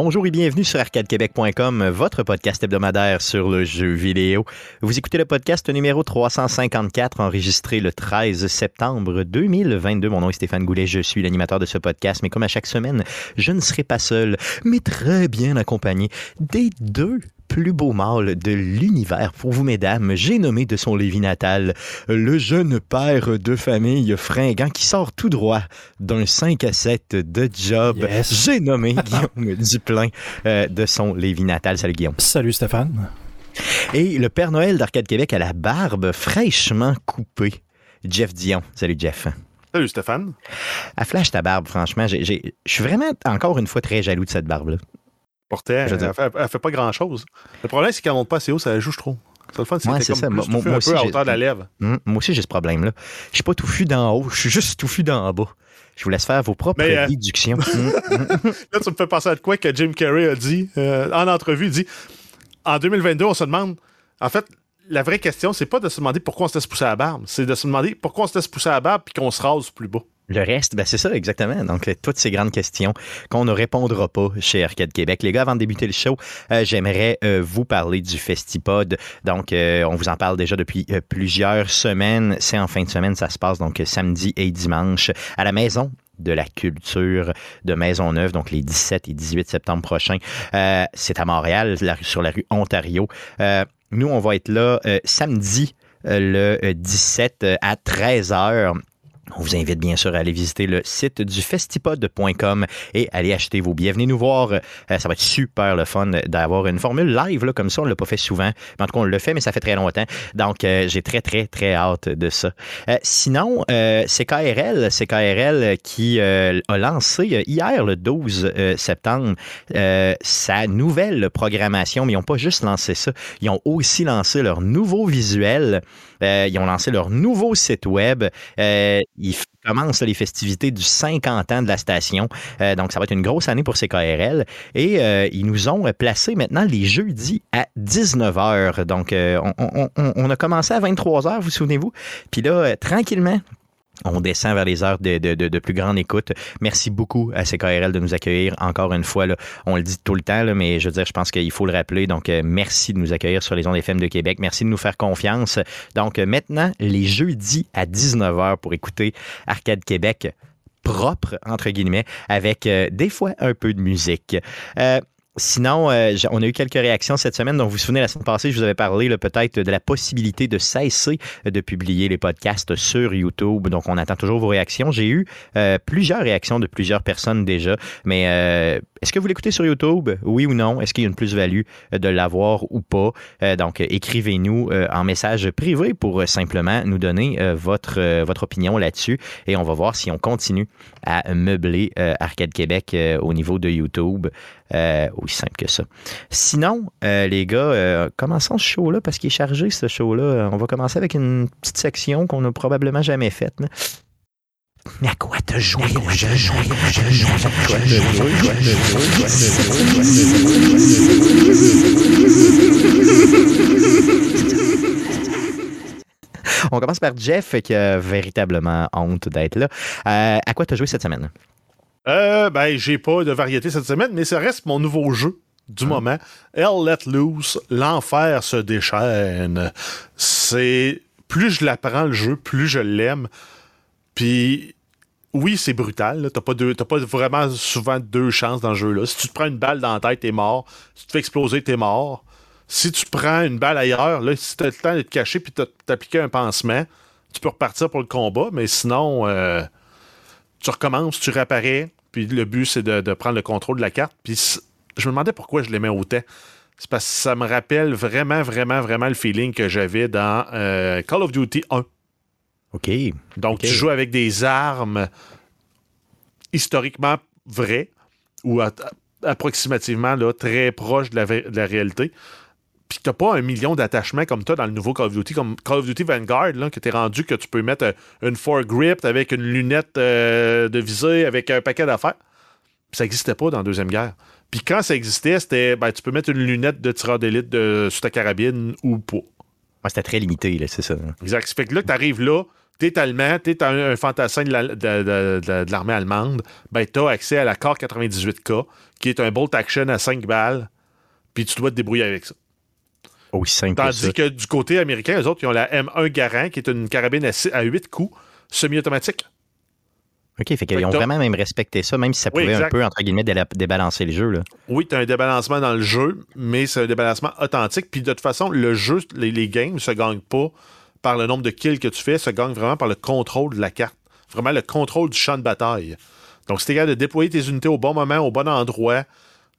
Bonjour et bienvenue sur arcadequebec.com, votre podcast hebdomadaire sur le jeu vidéo. Vous écoutez le podcast numéro 354, enregistré le 13 septembre 2022. Mon nom est Stéphane Goulet, je suis l'animateur de ce podcast, mais comme à chaque semaine, je ne serai pas seul, mais très bien accompagné des deux plus beau mâle de l'univers pour vous, mesdames. J'ai nommé de son Lévis natal le jeune père de famille fringant qui sort tout droit d'un 5 à 7 de job. J'ai nommé Guillaume Duplain euh, de son Lévis natal. Salut Guillaume. Salut Stéphane. Et le Père Noël d'Arcade Québec à la barbe fraîchement coupée. Jeff Dion. Salut Jeff. Salut Stéphane. À flash ta barbe, franchement, je suis vraiment encore une fois très jaloux de cette barbe-là. Elle, fait, fait pas grand-chose. Le problème, c'est qu'elle monte pas assez haut, ça la joue, je trouve. C'est le fun, c'est ouais, ça. Moi, moi, aussi, à hauteur de la lèvre. Hum, moi aussi, j'ai ce problème-là. Je suis pas touffu d'en haut, je suis juste touffu d'en bas. Je vous laisse faire vos propres euh, déductions. Hum, hum, Là, tu me fais penser à quoi que Jim Carrey a dit euh, en entrevue. Il dit En 2022, on se demande. En fait, la vraie question, c'est pas de se demander pourquoi on se laisse pousser à la barbe, c'est de se demander pourquoi on se laisse pousser à la barbe puis qu'on se rase plus bas. Le reste, ben c'est ça, exactement. Donc, toutes ces grandes questions qu'on ne répondra pas chez Arcade Québec. Les gars, avant de débuter le show, euh, j'aimerais euh, vous parler du Festipod. Donc, euh, on vous en parle déjà depuis plusieurs semaines. C'est en fin de semaine, ça se passe donc samedi et dimanche à la maison de la culture de Maisonneuve, donc les 17 et 18 septembre prochains. c'est à Montréal, sur la rue Ontario. nous, on va être là samedi le 17 à 13h on vous invite bien sûr à aller visiter le site du festipod.com et aller acheter vos billets. Venez nous voir. Euh, ça va être super le fun d'avoir une formule live là, comme ça. On ne l'a pas fait souvent. En tout cas, on le fait, mais ça fait très longtemps. Donc, euh, j'ai très, très, très hâte de ça. Euh, sinon, c'est KRL. C'est KRL qui a lancé hier, le 12 septembre, sa nouvelle programmation. Mais ils n'ont pas juste lancé ça. Ils ont aussi lancé leur nouveau visuel. Ils ont lancé leur nouveau site web il commence les festivités du 50 ans de la station. Euh, donc, ça va être une grosse année pour CKRL. Et euh, ils nous ont placé maintenant les jeudis à 19h. Donc, euh, on, a commencé à 23h, vous souvenez-vous? Puis là, tranquillement, on descend vers les heures de, plus grande écoute. Merci beaucoup à CKRL de nous accueillir encore une fois. On le dit tout le temps, mais je veux dire, je pense qu'il faut le rappeler. Donc, euh, merci de nous accueillir sur les ondes FM de Québec. Merci de nous faire confiance. Donc, euh, maintenant, les jeudis à 19h pour écouter Arcade Québec propre, entre guillemets, avec euh, des fois un peu de musique. Sinon, euh, on a eu quelques réactions cette semaine. Donc, vous vous souvenez, la semaine passée, je vous avais parlé peut-être de la possibilité de cesser de publier les podcasts sur YouTube. Donc, on attend toujours vos réactions. J'ai eu euh, plusieurs réactions de plusieurs personnes déjà. Mais euh, est-ce que vous l'écoutez sur YouTube? Oui ou non? Est-ce qu'il y a une plus-value de l'avoir ou pas? donc, écrivez-nous en message privé pour simplement nous donner votre opinion là-dessus. Et on va voir si on continue à meubler Arcade Québec au niveau de YouTube. Euh, aussi simple que ça. Sinon, euh, les gars, euh, commençons ce show-là parce qu'il est chargé, ce show-là. On va commencer avec une petite section qu'on n'a probablement jamais faite. Mais à quoi te jouer, On commence par Jeff qui a véritablement honte d'être là. à quoi t'as joué cette semaine? Euh, ben, j'ai pas de variété cette semaine, mais ça reste mon nouveau jeu du ah. moment. Hell Let Loose, l'enfer se déchaîne. C'est. Plus je l'apprends le jeu, plus je l'aime. Puis. Oui, c'est brutal. T'as pas, pas vraiment souvent deux chances dans le jeu-là. Si tu te prends une balle dans la tête, t'es mort. Si tu te fais exploser, t'es mort. Si tu prends une balle ailleurs, là, si t'as le temps de te cacher puis t'appliquer un pansement, tu peux repartir pour le combat, mais sinon, euh, tu recommences, tu réapparais, puis le but, c'est de, prendre le contrôle de la carte. Puis je me demandais pourquoi je l'aimais autant. C'est parce que ça me rappelle vraiment, vraiment, vraiment le feeling que j'avais dans euh, Call of Duty 1. OK. Donc, tu joues avec des armes historiquement vraies ou approximativement là, très proches de la, de la réalité puis t'as pas un million d'attachements comme toi dans le nouveau Call of Duty, comme Call of Duty Vanguard, là, que t'es rendu que tu peux mettre euh, une foregrip avec une lunette euh, de visée, avec un paquet d'affaires. Ça n'existait pas dans la Deuxième Guerre. Puis quand ça existait, c'était ben, tu peux mettre une lunette de tireur d'élite de, sur ta carabine ou pas. c'était très limité, c'est ça. Exact. Ça fait que là, tu arrives là, t'es allemand, t'es un, un fantassin de la- de- de- de- de l'armée allemande, ben t'as accès à la CAR 98K, qui est un bolt action à 5 balles, puis tu dois te débrouiller avec ça. Aussi simple que ça. Tandis que du côté américain, eux autres, ils ont la M1 Garand, qui est une carabine à, six- à 8 coups, semi-automatique. OK, fait qu'ils ont vraiment même respecté ça, même si ça Oui, pouvait un peu, entre guillemets, débalancer le jeu. Là. Oui, tu as un débalancement dans le jeu, mais c'est un débalancement authentique. Puis de toute façon, le jeu, les, les games ne se gagnent pas par le nombre de kills que tu fais, se gagnent vraiment par le contrôle de la carte. Vraiment le contrôle du champ de bataille. Donc, si tu es capable de déployer tes unités au bon moment, au bon endroit,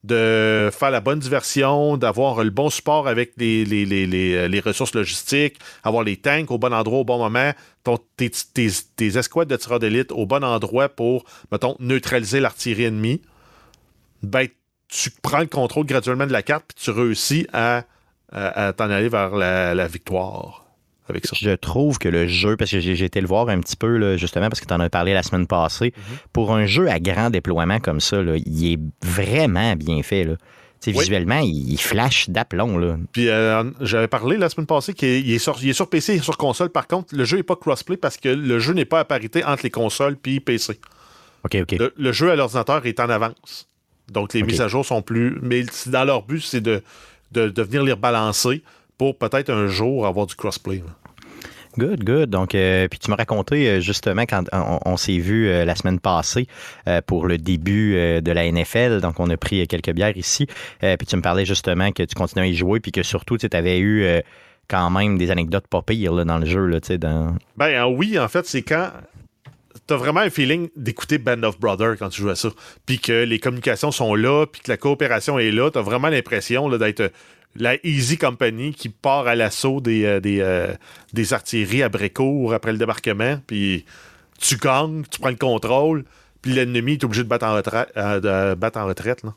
de faire la bonne diversion, d'avoir le bon support avec les, les- les- les- les ressources logistiques, avoir les tanks au bon endroit au bon moment, ton- tes, tes- tes escouades de tireurs d'élite au bon endroit pour, mettons, neutraliser l'artillerie ennemie, ben, tu prends le contrôle graduellement de la carte puis tu réussis à, à- à t'en aller vers la, la victoire avec ça. Je trouve que le jeu, parce que j'ai été le voir un petit peu, là, justement, parce que tu en as parlé la semaine passée, Mhm. pour un jeu à grand déploiement comme ça, là, il est vraiment bien fait. Là. Oui. Visuellement, il, flash d'aplomb. Puis euh, j'avais parlé la semaine passée qu'il est, sur, il est sur PC et sur console. Par contre, le jeu n'est pas crossplay parce que le jeu n'est pas à parité entre les consoles puis PC. OK, OK. Le, le jeu à l'ordinateur est en avance. Donc les mises à jour sont plus. Mais dans leur but, c'est de, de, de venir les rebalancer pour peut-être un jour avoir du crossplay. Good, good. Donc, euh, puis tu m'as raconté euh, justement quand on, on s'est vu euh, la semaine passée euh, pour le début de la NFL. Donc, on a pris quelques bières ici. Puis tu me parlais justement que tu continuais à y jouer, puis que surtout, tu avais eu quand même des anecdotes pas pires là, dans le jeu. Là, dans... Ben euh, oui, en fait, c'est quand t'as vraiment un feeling d'écouter Band of Brothers quand tu joues à ça. Puis que les communications sont là, puis que la coopération est là. T'as vraiment l'impression d'être la Easy Company qui part à l'assaut des, euh, des, euh, des artilleries à Brécourt après le débarquement. Puis tu gagnes, tu prends le contrôle, puis l'ennemi est obligé de battre en retraite. euh, de battre en retraite là.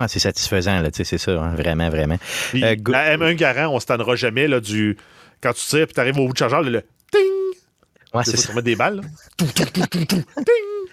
Ah, c'est satisfaisant, là, tu sais, c'est ça, hein, vraiment, vraiment. La M1 Garant, on se tannera jamais là, du. Quand tu tires, puis t'arrives au bout de chargeur, le, le ting! Ouais, c'est ça. tu des balles. là? Tout, tout, tout, tout, tout, ting!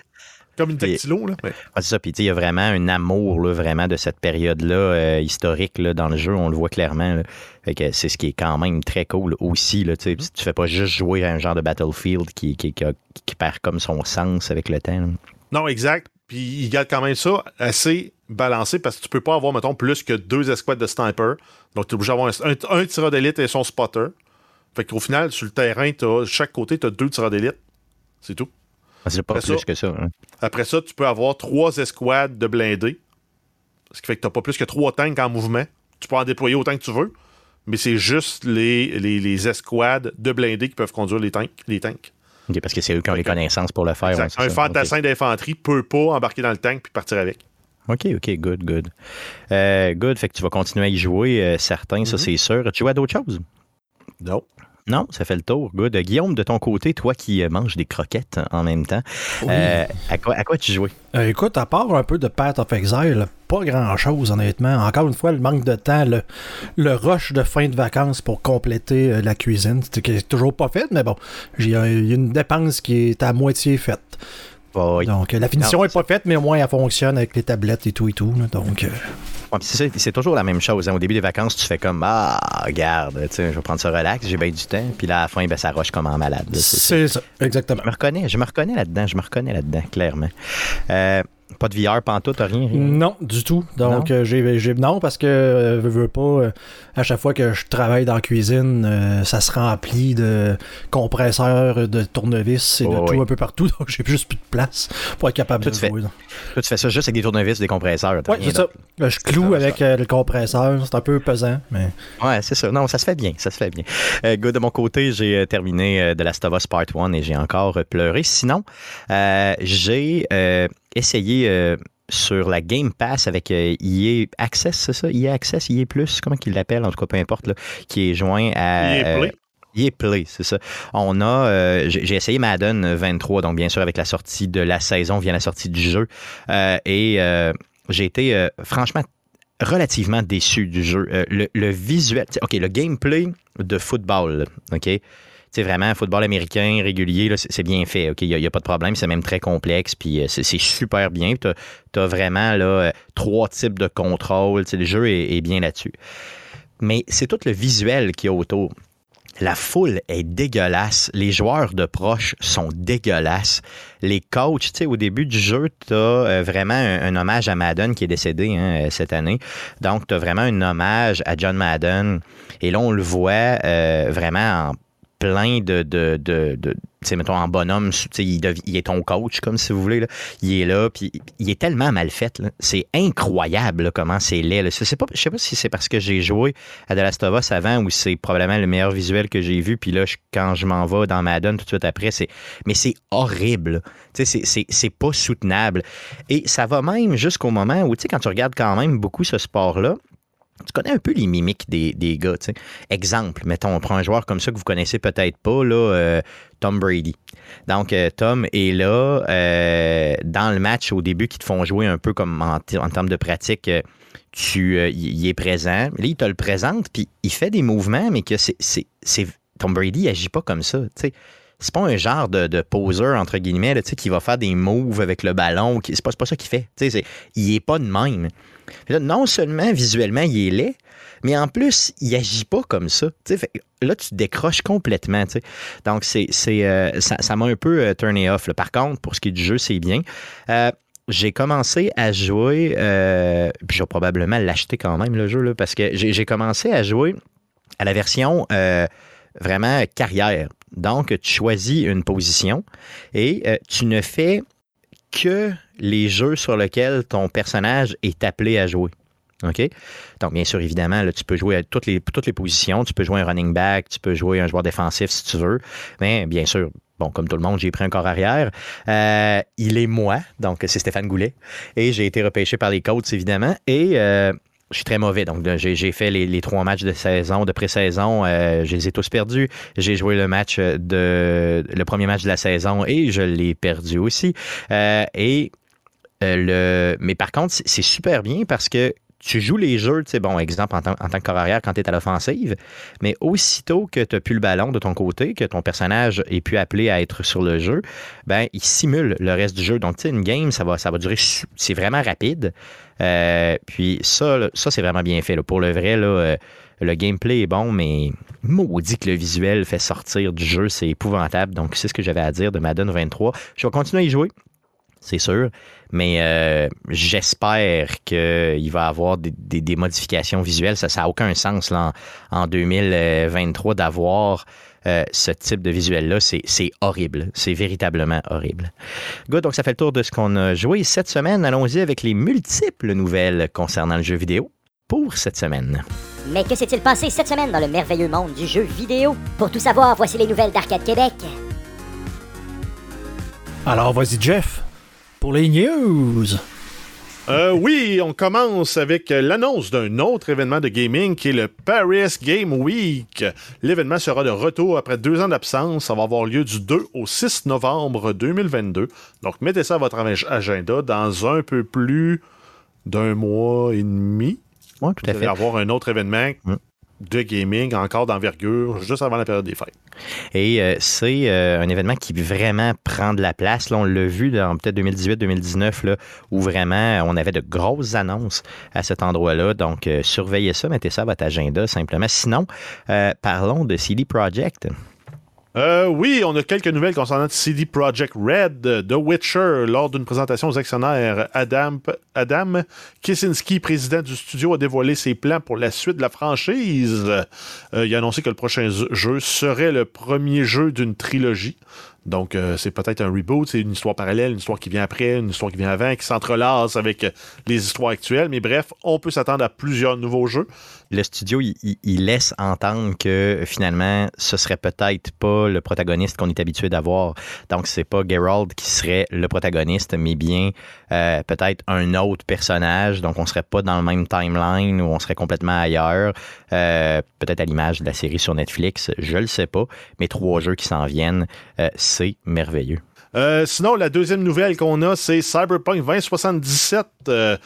Comme une tactilo, là. Ouais. Ouais, c'est ça. Puis, tu sais, il y a vraiment un amour, là, vraiment, de cette période-là euh, historique là, dans le jeu. On le voit clairement. là. Fait que c'est ce qui est quand même très cool aussi. Là, tu sais. tu fais pas juste jouer à un genre de Battlefield qui, qui, qui, a- qui perd comme son sens avec le temps. là. Non, exact. Puis il garde quand même ça assez balancé parce que tu peux pas avoir, mettons, plus que deux escouades de sniper. Donc, tu es obligé d'avoir un, un- un tireur d'élite et son spotter. Fait qu'au final, sur le terrain, t'as, chaque côté, tu as deux tireurs d'élite. C'est tout. Ah, C'est pas Après plus ça- que ça. hein. Après ça, tu peux avoir trois escouades de blindés. Ce qui fait que tu pas plus que trois tanks en mouvement. Tu peux en déployer autant que tu veux. Mais c'est juste les, les, les escouades de blindés qui peuvent conduire les tanks. Les tanks. OK, parce que c'est eux qui ont les connaissances pour le faire. Ouais, Un fantassin d'infanterie peut pas embarquer dans le tank puis partir avec. OK, OK, good, good. Euh, good, fait que tu vas continuer à y jouer, euh, certains, ça Mhm. c'est sûr. Tu joues à d'autres choses? Non. Non, ça fait le tour. Good. Guillaume, de ton côté, toi qui euh, manges des croquettes en même temps, euh, à, quoi, à quoi tu jouais? Euh, écoute, à part un peu de Path of Exile, pas grand-chose, honnêtement. Encore une fois, le manque de temps, le, le rush de fin de vacances pour compléter euh, la cuisine, c'est toujours pas fait, mais bon, j'ai il y a une dépense qui est à moitié faite. Ouais, Donc, euh, la finition Non, est pas faite, mais au moins, elle fonctionne avec les tablettes et tout et tout. là. donc, euh, Ouais, c'est toujours la même chose. hein. Au début des vacances, tu fais comme Ah, regarde, je vais prendre ça relax, j'ai bien du temps. Puis là, à la fin, ben, ça roche comme en malade. c'est ça, exactement. Je me reconnais, je me reconnais là-dedans, je me reconnais là-dedans, clairement. Euh, pas de VR, pantoute, rien, rien? Non, du tout. Donc, Non? euh, j'ai, j'ai- non, parce que, euh, veux, veux pas, euh, à chaque fois que je travaille dans la cuisine, euh, ça se remplit de compresseurs, de tournevis et de Oh, tout oui. un peu partout. Donc, j'ai juste plus de place pour être capable Toi, de tu fais- jouer. Toi, tu fais ça juste avec des tournevis, des compresseurs. rien c'est ça. Là, je cloue avec euh, le compresseur. C'est un peu pesant, mais. Ouais, c'est ça. Non, ça se fait bien, ça se fait bien. Euh, good, de mon côté, j'ai terminé euh, de Last of Us Part 1 et j'ai encore pleuré. Sinon, euh, j'ai euh, essayé euh, sur la Game Pass avec euh, EA Access, c'est ça? EA Access, EA Plus, comment qu'ils l'appellent, en tout cas, peu importe, là, qui est joint à... EA Play. euh, EA Play, c'est ça. On a, euh, j'ai essayé Madden 23, donc bien sûr avec la sortie de la saison vient la sortie du jeu. Et j'ai été franchement relativement déçu du jeu. Le, le visuel, OK, le gameplay de football, OK? C'est vraiment football américain régulier, c'est bien fait? Il n'y a, pas de problème, c'est même très complexe, puis euh, c'est super bien. Tu as, vraiment là, euh, trois types de contrôle, le jeu est, est bien là-dessus. Mais c'est tout le visuel qu'il y a autour. La foule est dégueulasse. Les joueurs de proches sont dégueulasses. Les coachs, tu sais, au début du jeu, tu as euh, vraiment un, hommage à Madden qui est décédé hein, cette année. Donc, tu as vraiment un hommage à John Madden. Et là, on le voit vraiment en plein de, de, de, de mettons en bonhomme, il, il, est ton coach, comme si vous voulez. Là. Il est là, puis il est tellement mal fait. C'est incroyable comment c'est laid. Je sais pas, je sais pas si c'est parce que j'ai joué à The avant ou c'est probablement le meilleur visuel que j'ai vu. Puis là, quand je m'en vais dans Madden tout de suite après, c'est mais c'est horrible. C'est pas soutenable. Et ça va même jusqu'au moment où, tu sais, quand tu regardes quand même beaucoup ce sport-là, tu connais un peu les mimiques des, des gars. sais. Exemple, mettons, on prend un joueur comme ça que vous connaissez peut-être pas, là, euh, Tom Brady. Donc, euh, Tom est là euh, dans le match au début qui te font jouer un peu comme en, termes de pratique. tu, il est présent. Là, il te le présente, puis il fait des mouvements, mais que c'est, Tom Brady agit pas comme ça. sais c'est pas un genre de, poseur, entre guillemets, qui va faire des moves avec le ballon. C'est pas, pas ça qu'il fait. Il est pas de même non seulement visuellement, il est laid, mais en plus, il agit pas comme ça. là, tu décroches complètement. Donc, c'est, euh, ça, m'a un peu euh, turné off. Par contre, pour ce qui est du jeu, c'est bien. Euh, j'ai commencé à jouer, puis je vais probablement l'acheter quand même, le jeu, parce que j'ai, commencé à jouer à la version vraiment carrière. Donc, tu choisis une position et tu ne fais que les jeux sur lesquels ton personnage est appelé à jouer. OK? Donc, bien sûr, évidemment, tu peux jouer à toutes les, toutes les positions. Tu peux jouer un running back, tu peux jouer un joueur défensif si tu veux. Mais bien sûr, bon, comme tout le monde, j'ai pris un corps arrière. Euh, il est moi, donc c'est Stéphane Goulet. Et j'ai été repêché par les Colts, évidemment. Et euh, je suis très mauvais. Donc, j'ai fait les, trois matchs de saison, de pré-saison. Euh, je les ai tous perdus. J'ai joué le match de le premier match de la saison et je l'ai perdu aussi. Euh, et euh, le, mais par contre, c'est super bien parce que tu joues les jeux, tu bon, exemple, en, tant que corps arrière quand tu es à l'offensive, mais aussitôt que tu n'as plus le ballon de ton côté, que ton personnage est plus appelé à être sur le jeu, ben, il simule le reste du jeu. Donc, tu sais, une game, ça va, durer, c'est vraiment rapide. Euh, puis ça, ça c'est vraiment bien fait. Pour le vrai, euh, le gameplay est bon, mais maudit que le visuel fait sortir du jeu, c'est épouvantable. Donc, c'est ce que j'avais à dire de Madden 23. Je vais continuer à y jouer c'est sûr. Mais euh, j'espère qu'il va y avoir des, modifications visuelles. Ça n'a aucun sens en, 2023 d'avoir euh, ce type de visuel-là. C'est horrible. C'est véritablement horrible. Good, donc ça fait le tour de ce qu'on a joué cette semaine. Allons-y avec les multiples nouvelles concernant le jeu vidéo pour cette semaine. Mais que s'est-il passé cette semaine dans le merveilleux monde du jeu vidéo? Pour tout savoir, voici les nouvelles d'Arcade Québec. Alors, vas-y, Jeff pour les news. Euh, oui, on commence avec l'annonce d'un autre événement de gaming qui est le Paris Game Week. L'événement sera de retour après deux ans d'absence. Ça va avoir lieu du 2 au 6 novembre 2022. Donc, mettez ça à votre agenda dans un peu plus d'un mois et demi. Oui, tout à fait. avoir un autre événement. De gaming encore d'envergure juste avant la période des fêtes. Et euh, c'est euh, un événement qui vraiment prend de la place. On l'a vu dans peut-être 2018-2019, où vraiment on avait de grosses annonces à cet endroit-là. Donc, euh, surveillez ça, mettez ça à votre agenda simplement. Sinon, parlons de CD Projekt. Euh, oui, on a quelques nouvelles concernant CD Projekt Red, The Witcher, lors d'une présentation aux actionnaires. Adam, Adam président du studio, a dévoilé ses plans pour la suite de la franchise. Euh, il a annoncé que le prochain jeu serait le premier jeu d'une trilogie. Donc, euh, c'est peut-être un reboot, c'est une histoire parallèle, une histoire qui vient après, une histoire qui vient avant, qui s'entrelace avec les histoires actuelles. Mais bref, on peut s'attendre à plusieurs nouveaux jeux le studio, il, laisse entendre que finalement, ce serait peut-être pas le protagoniste qu'on est habitué d'avoir. Donc, c'est pas Geralt qui serait le protagoniste, mais bien euh, peut-être un autre personnage. Donc, on serait pas dans le même timeline ou on serait complètement ailleurs. Euh, peut-être à l'image de la série sur Netflix, je le sais pas. Mais trois jeux qui s'en viennent, euh, c'est merveilleux. sinon, la deuxième nouvelle qu'on a, c'est Cyberpunk 2077. Euh,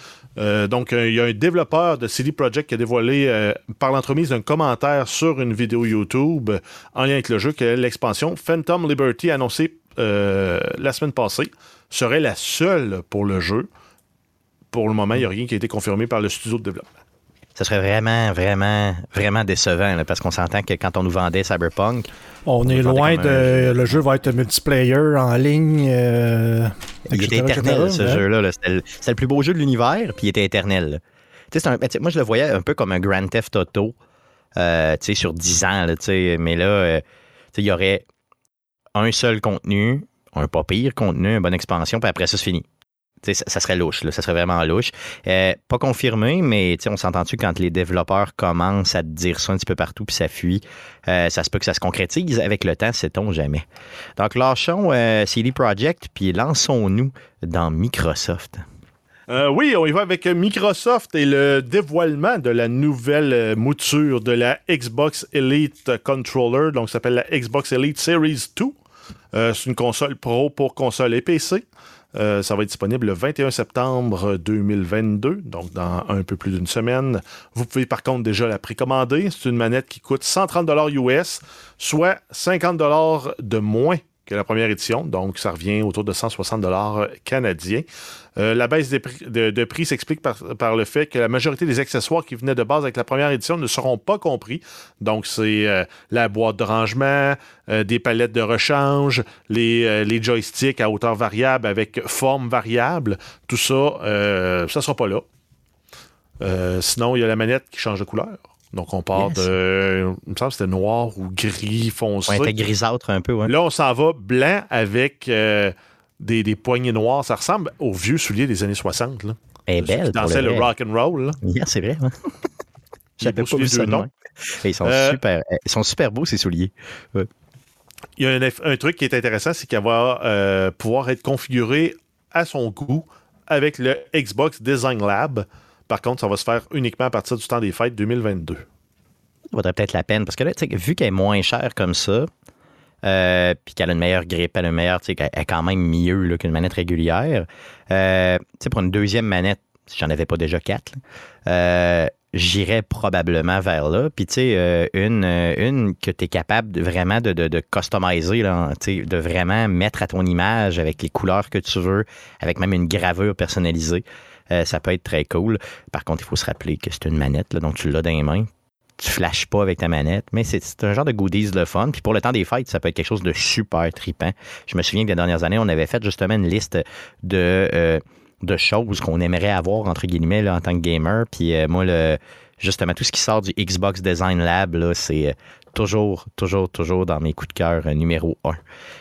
donc, euh, il y a un développeur de CD Projekt qui a dévoilé euh, par l'entremise d'un commentaire sur une vidéo YouTube en lien avec le jeu que l'expansion Phantom Liberty annoncée la semaine passée serait la seule pour le jeu. Pour le moment, il n'y a rien qui a été confirmé par le studio de développement. Ça serait vraiment, vraiment, vraiment décevant, là, parce qu'on s'entend que quand on nous vendait Cyberpunk, On est loin de. un- Le jeu va être multiplayer en ligne. euh, il était éternel, ce hein. jeu-là. là. C'était le, plus beau jeu de l'univers, puis il était éternel. un- moi, je le voyais un peu comme un Grand Theft Auto, euh, sur 10 ans, là, mais là, euh, il y aurait un seul contenu, un pas pire contenu, une bonne expansion, puis après ça, c'est fini. Ça, serait louche, ça serait vraiment louche. Euh, pas confirmé, mais on s'entend-tu quand les développeurs commencent à te dire ça un petit peu partout, puis ça fuit, euh, ça se peut que ça se concrétise avec le temps, sait-on jamais. Donc, lâchons euh, CD Projekt, puis lançons-nous dans Microsoft. Oui, on y va avec Microsoft et le dévoilement de la nouvelle mouture de la Xbox Elite Controller. Donc, ça s'appelle la Xbox Elite Series 2. Euh, c'est une console pro pour console et PC. Euh, ça va être disponible le 21 septembre 2022, donc dans un peu plus d'une semaine. Vous pouvez par contre déjà la précommander. C'est une manette qui coûte 130 US, soit 50 de moins que la première édition. Donc, ça revient autour de 160 canadiens. Euh, la baisse de, prix s'explique par, le fait que la majorité des accessoires qui venaient de base avec la première édition ne seront pas compris. Donc, c'est euh, la boîte de rangement, euh, des palettes de rechange, les, euh, les joysticks à hauteur variable avec forme variable. Tout ça, euh, ça ne sera pas là. Euh, sinon, il y a la manette qui change de couleur. Donc, on part Yes. de. Il me semble que c'était noir ou gris foncé. Ouais, était grisâtre un peu, ouais. Là, on s'en va blanc avec euh, des, des poignées noires. Ça ressemble aux vieux souliers des années 60. Là. Elle est belle. dansaient le rock and roll. Yeah, c'est vrai. hein. J'avais pas vu ça. Et Ils sont, Euh, super, ils sont super beaux, ces souliers. Il y a un, truc qui est intéressant, c'est qu'elle va euh, pouvoir être configurée à son goût avec le Xbox Design Lab. Par contre, ça va se faire uniquement à partir du temps des fêtes 2022. Ça vaudrait peut-être la peine. Parce que là, vu qu'elle est moins chère comme ça, euh, puis qu'elle a une meilleure grippe, elle a une meilleure, tu sais, est quand même mieux qu'une manette régulière, euh, pour une deuxième manette, si j'en avais pas déjà quatre, euh, j'irais probablement vers là. Puis, tu sais, une, une que tu es capable vraiment de, de, customiser, là, de vraiment mettre à ton image avec les couleurs que tu veux, avec même une gravure personnalisée. Euh, ça peut être très cool. Par contre, il faut se rappeler que c'est une manette, là, donc tu l'as dans les mains. Tu flashes pas avec ta manette, mais c'est un genre de goodies de fun. Puis pour le temps des fêtes, ça peut être quelque chose de super tripant. Je me souviens que les dernières années, on avait fait justement une liste de, euh, de choses qu'on aimerait avoir, entre guillemets, en tant que gamer. Puis euh, moi, le, justement, tout ce qui sort du Xbox Design Lab, c'est toujours, toujours, toujours dans mes coups de cœur numéro un.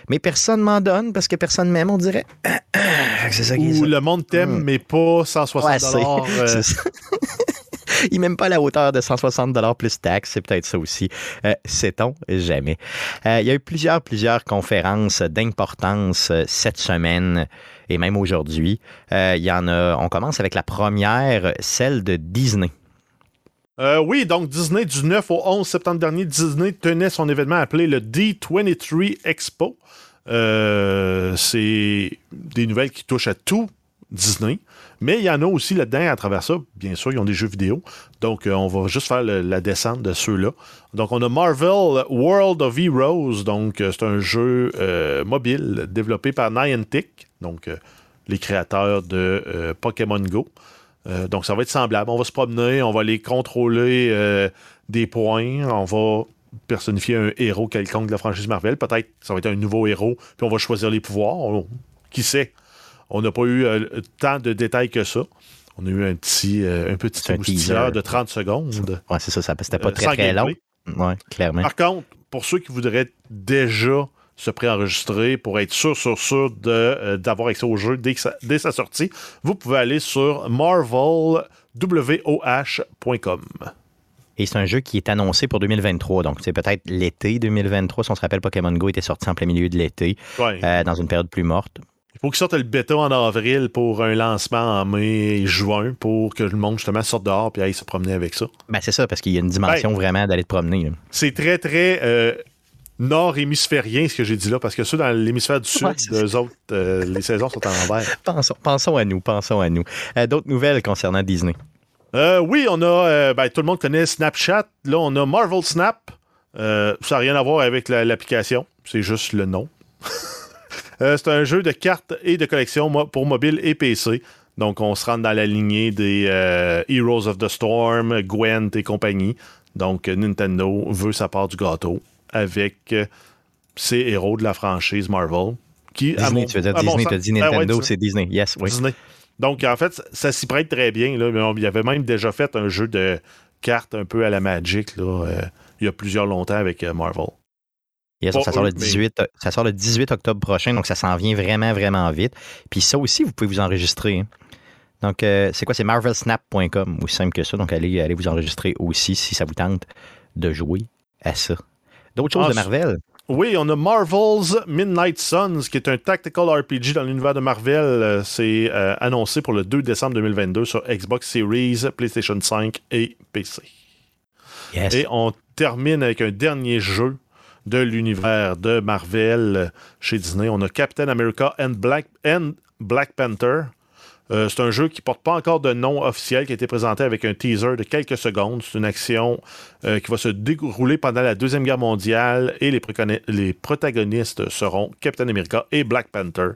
Mais personne m'en donne parce que personne m'aime, on dirait. c'est ça qui est Ou ça. le monde t'aime, Mm. mais pas 160 Ouais, c'est- euh, ça. Il même pas la hauteur de 160 plus taxes, c'est peut-être ça aussi. Euh, Sait-on jamais. Euh, il y a eu plusieurs, plusieurs conférences d'importance euh, cette semaine et même aujourd'hui. Euh, il y en a. On commence avec la première, celle de Disney. Euh, oui, donc Disney, du 9 au 11 septembre dernier, Disney tenait son événement appelé le D23 Expo. Euh, c'est des nouvelles qui touchent à tout Disney. Mais il y en a aussi là-dedans, à travers ça, bien sûr, ils ont des jeux vidéo. Donc, euh, on va juste faire la descente de ceux-là. Donc, on a Marvel World of Heroes. Donc, euh, c'est un jeu mobile développé par Niantic, donc les créateurs de Pokémon Go. Donc, ça va être semblable. On va se promener, on va aller contrôler des points, on va personnifier un héros quelconque de la franchise Marvel. Peut-être que ça va être un nouveau héros, puis on va choisir les pouvoirs. On- qui sait? On n'a pas eu euh, tant de détails que ça. On a eu un petit, euh, un petit un de 30 secondes. Ouais, c'est ça, ça c'était pas Euh, très très long. Ouais, clairement. Par contre, pour ceux qui voudraient déjà se préenregistrer pour être sûr, sûr, sûr euh, d'avoir accès au jeu dès, que ça- dès sa sortie, vous pouvez aller sur marvelwoh.com. Et c'est un jeu qui est annoncé pour 2023. Donc, c'est peut-être l'été 2023. Si on se rappelle, Pokémon Go était sorti en plein milieu de l'été, Ouais. euh, dans une période plus morte. Il faut qu'ils sortent le bêta en avril pour un lancement en mai et juin pour que le monde justement sorte dehors et aille se promener avec ça. Ben, c'est ça, parce qu'il y a une dimension vraiment d'aller te promener. C'est très, très euh, nord-hémisphérien ce que j'ai dit là, parce que ceux dans l'hémisphère du Sud, Ouais, eux autres, euh, les saisons sont en envers. Pensons, pensons à nous, pensons à nous. Euh, D'autres nouvelles concernant Disney? Euh, oui, on a. euh, ben, tout le monde connaît Snapchat. Là, on a Marvel Snap. Euh, ça n'a rien à voir avec la- l'application. C'est juste le nom. C'est un jeu de cartes et de collection pour mobile et PC. Donc, on se rentre dans la lignée des Heroes of the Storm, Gwent et compagnie. Donc, Nintendo veut sa part du gâteau avec ses héros de la franchise Marvel. Qui, Disney, mon- tu veux dire Disney, sens- tu as dit Ah ouais, Nintendo, c'est Disney. Yes, oui. Disney. Donc, en fait, ça s'y prête très bien. Là. On- Il y avait même déjà fait un jeu de cartes un peu à la Magic là, euh, il y a plusieurs longtemps avec euh, Marvel. Yes, ça, sort le eux, mais- 18, ça sort le 18 octobre prochain, donc ça s'en vient vraiment, vraiment vite. Puis ça aussi, vous pouvez vous enregistrer. hein. Donc, euh, c'est quoi? C'est marvelsnap.com, aussi simple que ça. Donc, allez, allez vous enregistrer aussi si ça vous tente de jouer à ça. D'autres choses Ah, de Marvel? Oui, on a Marvel's Midnight Suns, qui est un tactical RPG dans l'univers de Marvel. Euh, C'est euh, annoncé pour le 2 décembre 2022 sur Xbox Series, PlayStation 5 et PC. Yes. Et on termine avec un dernier jeu de l'univers de Marvel chez Disney. On a Captain America and Black, and Black Panther. Euh, c'est un jeu qui porte pas encore de nom officiel, qui a été présenté avec un teaser de quelques secondes. C'est une action euh, qui va se dérouler pendant la Deuxième Guerre mondiale et les, protagonistes seront Captain America et Black Panther.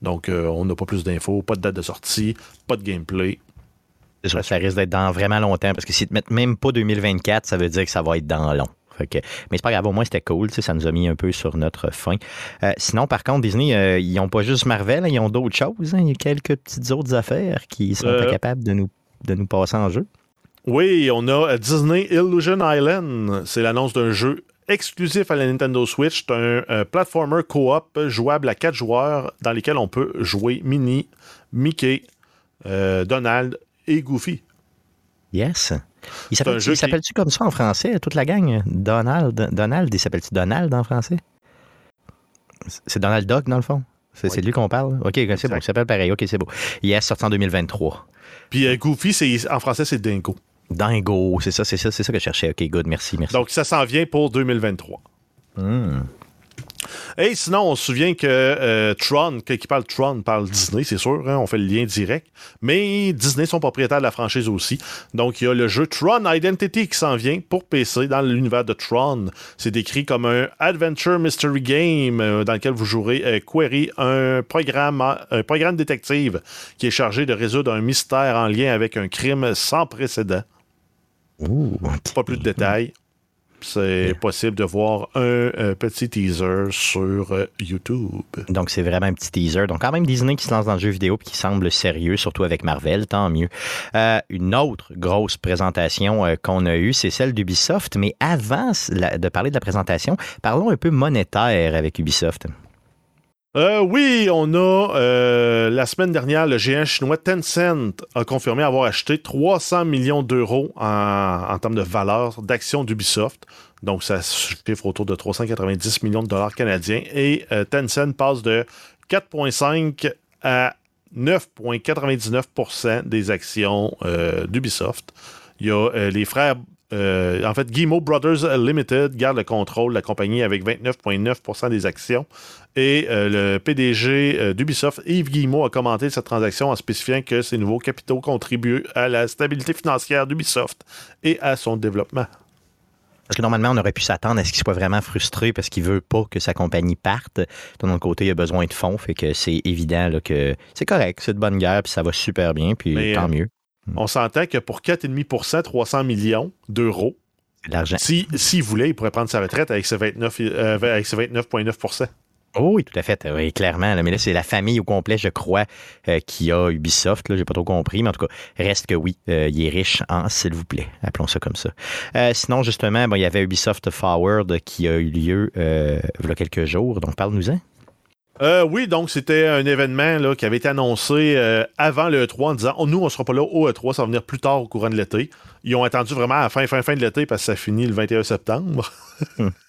Donc, euh, on n'a pas plus d'infos, pas de date de sortie, pas de gameplay. Sûr, ça risque d'être dans vraiment longtemps parce que s'ils te mettent même pas 2024, ça veut dire que ça va être dans long. Fait que- mais c'est pas grave, au moins c'était cool, ça nous a mis un peu sur notre fin. Euh, sinon, par contre, Disney, euh, ils n'ont pas juste Marvel, hein, ils ont d'autres choses. hein. Il y a quelques petites autres affaires qui sont Euh. capables de nous, de nous passer en jeu. Oui, on a Disney Illusion Island. C'est l'annonce d'un jeu exclusif à la Nintendo Switch. C'est un euh, platformer co-op jouable à quatre joueurs dans lesquels on peut jouer Minnie, Mickey, euh, Donald et Goofy. Yes. Il il qui- s'appelle-tu comme ça en français, toute la gang? Donald, Donald, il s'appelle-tu Donald en français? C'est Donald Duck, dans le fond? C'est de lui qu'on parle? OK, c'est bon, il s'appelle pareil. OK, c'est beau. Yes, sorti en 2023. Puis euh, Goofy, en français, c'est Dingo. Dingo, c'est ça, c'est ça, c'est ça que je cherchais. OK, good, merci, merci. Donc, ça s'en vient pour 2023. Hmm. Et sinon, on se souvient que euh, Tron, qui parle Tron, parle Disney, c'est sûr, hein, on fait le lien direct. Mais Disney sont propriétaires de la franchise aussi. Donc, il y a le jeu Tron Identity qui s'en vient pour PC dans l'univers de Tron. C'est décrit comme un Adventure Mystery Game euh, dans lequel vous jouerez euh, Query, un programme, un programme détective qui est chargé de résoudre un mystère en lien avec un crime sans précédent. Ouh. Pas plus de détails. C'est possible de voir un euh, petit teaser sur euh, YouTube. Donc, c'est vraiment un petit teaser. Donc, quand même, Disney qui se lance dans le jeu vidéo et qui semble sérieux, surtout avec Marvel, tant mieux. Euh, une autre grosse présentation qu'on a eue, c'est celle d'Ubisoft. Mais avant la- de parler de la présentation, parlons un peu monétaire avec Ubisoft. Euh, oui, on a euh, la semaine dernière, le géant chinois Tencent a confirmé avoir acheté 300 millions d'euros en, en termes de valeur d'actions d'Ubisoft. Donc, ça chiffre autour de 390 millions de dollars canadiens. Et euh, Tencent passe de 4,5 à 9,99% des actions d'Ubisoft. Il y a les frères. en fait, Guillemot Brothers Limited garde le contrôle de la compagnie avec 29,9% des actions. Et euh, le PDG euh, d'Ubisoft, Yves Guillemot, a commenté cette transaction en spécifiant que ces nouveaux capitaux contribuent à la stabilité financière d'Ubisoft et à son développement. Parce que normalement, on aurait pu s'attendre à ce qu'il soit vraiment frustré parce qu'il veut pas que sa compagnie parte. D'un autre côté, il a besoin de fonds, fait que c'est évident là, que c'est correct, c'est de bonne guerre, puis ça va super bien, puis Mais, tant euh, mieux. On s'entend que pour 4,5% 300 millions d'euros, l'argent. si- s'il voulait, il pourrait prendre sa retraite avec ses 29, euh, avec ses 29,9 Oh oui, tout à fait. Oui, clairement. Mais là, c'est la famille au complet, je crois, euh, qui a Ubisoft. Là, j'ai pas trop compris, mais en tout cas, reste que oui, euh, il est riche en, s'il vous plaît. Appelons ça comme ça. Euh, sinon, justement, bon, il y avait Ubisoft Forward qui a eu lieu il y a quelques jours. Donc, parle-nous-en. Euh, oui, donc c'était un événement là, qui avait été annoncé euh, avant le E3 en disant oh, nous, on sera pas là au E3, ça va venir plus tard au courant de l'été. Ils ont attendu vraiment à la fin, fin, fin de l'été parce que ça finit le 21 septembre.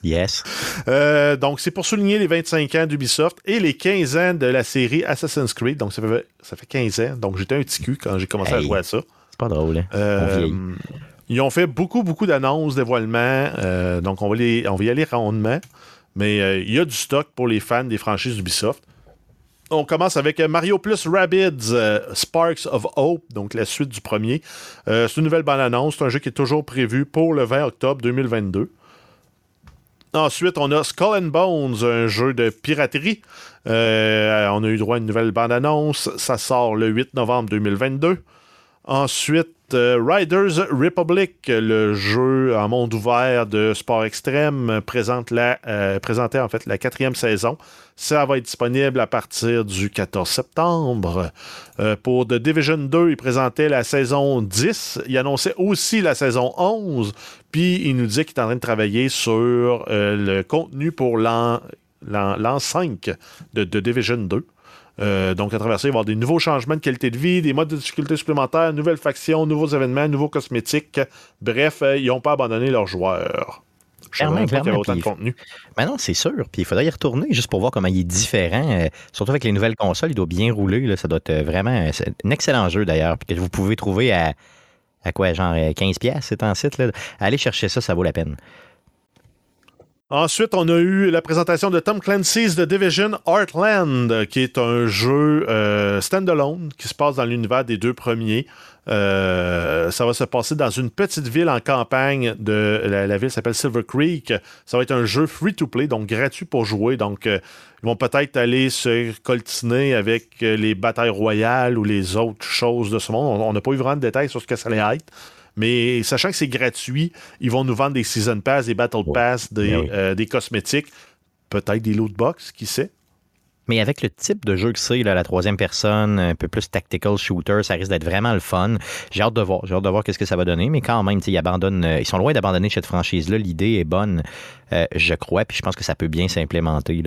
Yes. Euh, donc, c'est pour souligner les 25 ans d'Ubisoft et les 15 ans de la série Assassin's Creed. Donc, ça fait, ça fait 15 ans. Donc, j'étais un petit cul quand j'ai commencé à jouer à ça. C'est pas drôle. Hein? Ils ont fait beaucoup, beaucoup d'annonces, dévoilements. donc, on va, les, on va y aller rondement. Mais euh, il y a du stock pour les fans des franchises d'Ubisoft. On commence avec euh, Mario Plus Rabbids euh, Sparks of Hope, donc la suite du premier. C'est une nouvelle bande-annonce. C'est un jeu qui est toujours prévu pour le 20 octobre 2022. Ensuite, on a Skull and Bones, un jeu de piraterie. On a eu droit à une nouvelle bande-annonce. Ça sort le 8 novembre 2022. Ensuite, Riders Republic, le jeu en monde ouvert de sport extrême, présente euh, présentait en fait la quatrième saison. Ça va être disponible à partir du 14 septembre. Euh, pour The Division 2, il présentait la saison 10. Il annonçait aussi la saison 11. Puis il nous disait qu'il est en train de travailler sur le contenu pour l'an 5 de The Division 2. Euh, donc, à travers ça, il va y avoir des nouveaux changements de qualité de vie, des modes de difficulté supplémentaires, nouvelles factions, nouveaux événements, nouveaux cosmétiques. Bref, euh, ils n'ont pas abandonné leurs joueurs. Clairement, clairement. A autant de contenu. Ben non, c'est sûr. Puis il faudrait y retourner juste pour voir comment il est différent. Euh, surtout avec les nouvelles consoles, il doit bien rouler. Là. Ça doit être vraiment un excellent jeu d'ailleurs. Puis que vous pouvez trouver à, à quoi, genre 15$, c'est un site. Là. Allez chercher ça, ça vaut la peine. Ensuite, on a eu la présentation de Tom Clancy's The Division Heartland, qui est un jeu euh, standalone qui se passe dans l'univers des deux premiers. Euh, ça va se passer dans une petite ville en campagne de la, ville s'appelle Silver Creek. Ça va être un jeu free to play, donc gratuit pour jouer. Donc, euh, ils vont peut-être aller se coltiner avec les batailles royales ou les autres choses de ce monde. On n'a pas eu vraiment de détails sur ce que ça allait être. Mais sachant que c'est gratuit, ils vont nous vendre des Season Pass, des Battle Pass, des, ben euh, des cosmétiques, peut-être des loot box, qui sait? Mais avec le type de jeu que c'est, la troisième personne, un peu plus tactical shooter, ça risque d'être vraiment le fun. J'ai hâte de voir. J'ai hâte de voir qu'est-ce que ça va donner. Mais quand même, ils abandonnent. Euh, ils sont loin d'abandonner cette franchise-là. L'idée est bonne, euh, je crois. Puis je pense que ça peut bien s'implémenter.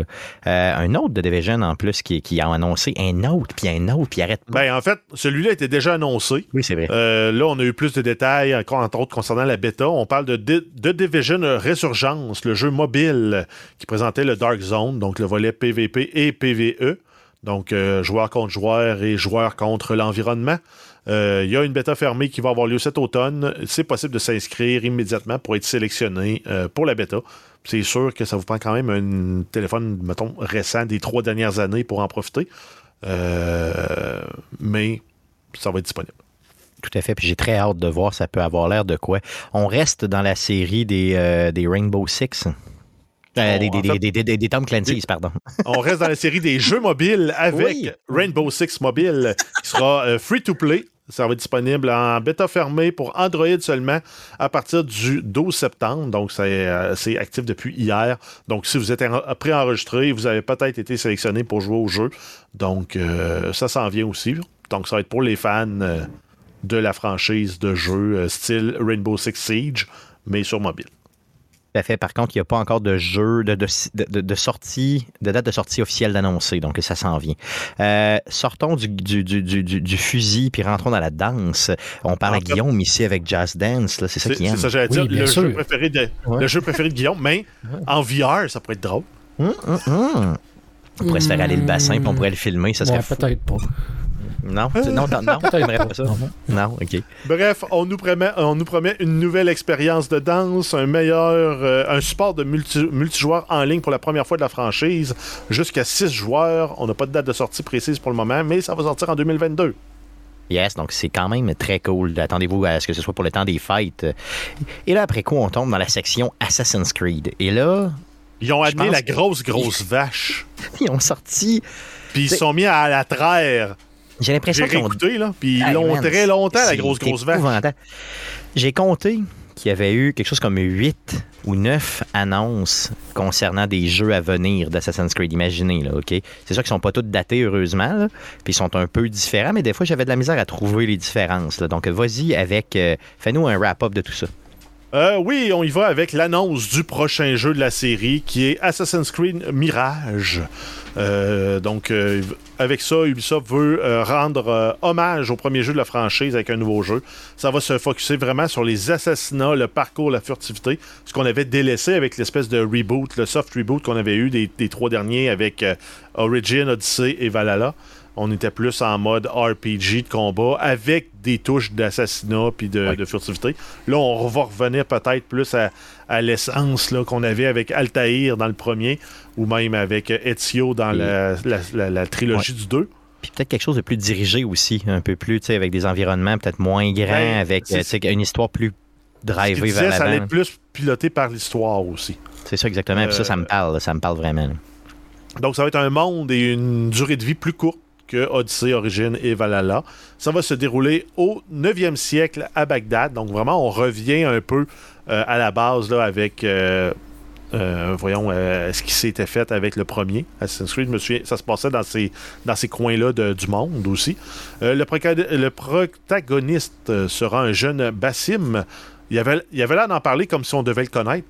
Euh, un autre de Division en plus qui, qui, a annoncé un autre, puis un autre, puis arrête Ben, en fait, celui-là était déjà annoncé. Oui, c'est vrai. là, on a eu plus de détails, entre autres concernant la bêta. On parle de, de Division Resurgence, le jeu mobile qui présentait le Dark Zone, donc le volet PVP et PVE. Donc, euh, joueur contre joueur et joueur contre l'environnement. Euh, il y a une bêta fermée qui va avoir lieu cet automne. C'est possible de s'inscrire immédiatement pour être sélectionné euh, pour la bêta. C'est sûr que ça vous prend quand même un téléphone, mettons, récent des trois dernières années pour en profiter. mais ça va être disponible. Tout à fait. Puis j'ai très hâte de voir ça peut avoir l'air de quoi. On reste dans la série des, des Rainbow Six. Euh, des, Tom Clancy's, pardon. on reste dans la série des jeux mobiles avec Rainbow Six Mobile, qui sera euh, free to play. Ça va être disponible en bêta fermée pour Android seulement à partir du 12 septembre. Donc, euh, c'est actif depuis hier. Donc, si vous êtes préenregistré, vous avez peut-être été sélectionné pour jouer au jeu. Donc, ça s'en vient aussi. Donc, ça va être pour les fans de la franchise de jeux style Rainbow Six Siege, mais sur mobile. Tout fait. Par contre, il n'y a pas encore de jeu, de, de, sortie, de date de sortie officielle d'annoncer, donc ça s'en vient. Euh, sortons du, du, fusil puis rentrons dans la danse. On parle à Guillaume ici avec Jazz Dance, c'est ça qui aime. C'est ça, j'allais dire, le jeu, préféré de, le jeu préféré de Guillaume, mais en VR, ça pourrait être drôle. Hum, hum, hum. On pourrait se faire aller le bassin puis on pourrait le filmer, ça serait Peut-être pas. Non, non, non, non pas ça. Non, OK. Bref, on nous, promet, on nous promet une nouvelle expérience de danse, un meilleur, euh, un support de multi, multijoueur en ligne pour la première fois de la franchise, jusqu'à 6 joueurs. On n'a pas de date de sortie précise pour le moment, mais ça va sortir en 2022. Yes, donc c'est quand même très cool. Attendez-vous à ce que ce soit pour le temps des fights. Et là, après quoi, on tombe dans la section Assassin's Creed. Et là. Ils ont amené la grosse, grosse vache. Ils ont sorti. Puis ils sont mis à la traire. J'ai l'impression qu'ils ont. écouté, là. Puis ils l'ont très longtemps, la grosse, grosse vache. J'ai compté qu'il y avait eu quelque chose comme 8 ou 9 annonces concernant des jeux à venir d'Assassin's Creed. Imaginez, là, OK? C'est sûr qu'ils sont pas tous datés, heureusement, là, puis ils sont un peu différents, mais des fois, j'avais de la misère à trouver les différences. Là. Donc, vas-y avec... Euh, fais-nous un wrap-up de tout ça. Euh, oui, on y va avec l'annonce du prochain jeu de la série qui est Assassin's Creed Mirage. Euh, donc, euh, avec ça, Ubisoft veut rendre hommage au premier jeu de la franchise avec un nouveau jeu. Ça va se focuser vraiment sur les assassinats, le parcours, la furtivité, ce qu'on avait délaissé avec l'espèce de reboot, le soft reboot qu'on avait eu des, des trois derniers avec Origin, Odyssey et Valhalla on était plus en mode RPG de combat avec des touches d'assassinat puis de, furtivité. Là, on va revenir peut-être plus à, l'essence qu'on avait avec Altaïr dans le premier ou même avec Ezio dans la, trilogie du 2 puis peut-être quelque chose de plus dirigé aussi, un peu plus, avec des environnements peut-être moins grands, ben, avec une histoire plus drivée vers l'avant. Ça allait être plus piloté par l'histoire aussi. C'est ça exactement. Puis ça, ça me parle. Ça me parle vraiment. Donc, ça va être un monde et une durée de vie plus courte que Odyssey, Origin et Valhalla. Ça va se dérouler au 9e siècle à Bagdad. Donc, vraiment, on revient un peu euh, à la base là, avec. euh, euh, voyons ce qui s'était fait avec le premier Assassin's Creed. Ça se passait dans ces, dans ces coins-là du monde aussi. Le, protagoniste sera un jeune Bassim. Il avait, il avait l'air d'en parler comme si on devait le connaître.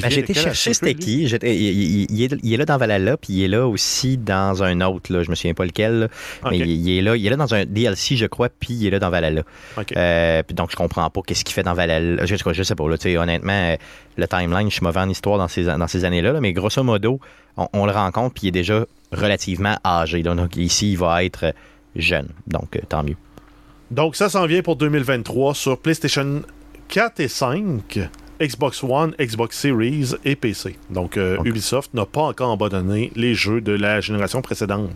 Ben, j'ai été chercher c'était qui. Il, il- il est, il est là dans Valhalla, puis il est là aussi dans un autre. Là. Je me souviens pas lequel. là. Mais il, est là, il est là dans un DLC, je crois, puis il est là dans Valhalla. Euh, donc, je comprends pas qu'est-ce qu'il fait dans Valhalla. Je, je sais pas. Là, honnêtement, euh, le timeline, je suis mauvais en histoire dans ces, dans ces années-là. là, mais grosso modo, on, on le rencontre, puis il est déjà relativement âgé. donc ici, il va être euh, jeune. Donc, euh, tant mieux. Donc, ça s'en vient pour 2023 sur PlayStation 4 et 5, Xbox One, Xbox Series et PC. Donc, euh. Ubisoft n'a pas encore abandonné les jeux de la génération précédente.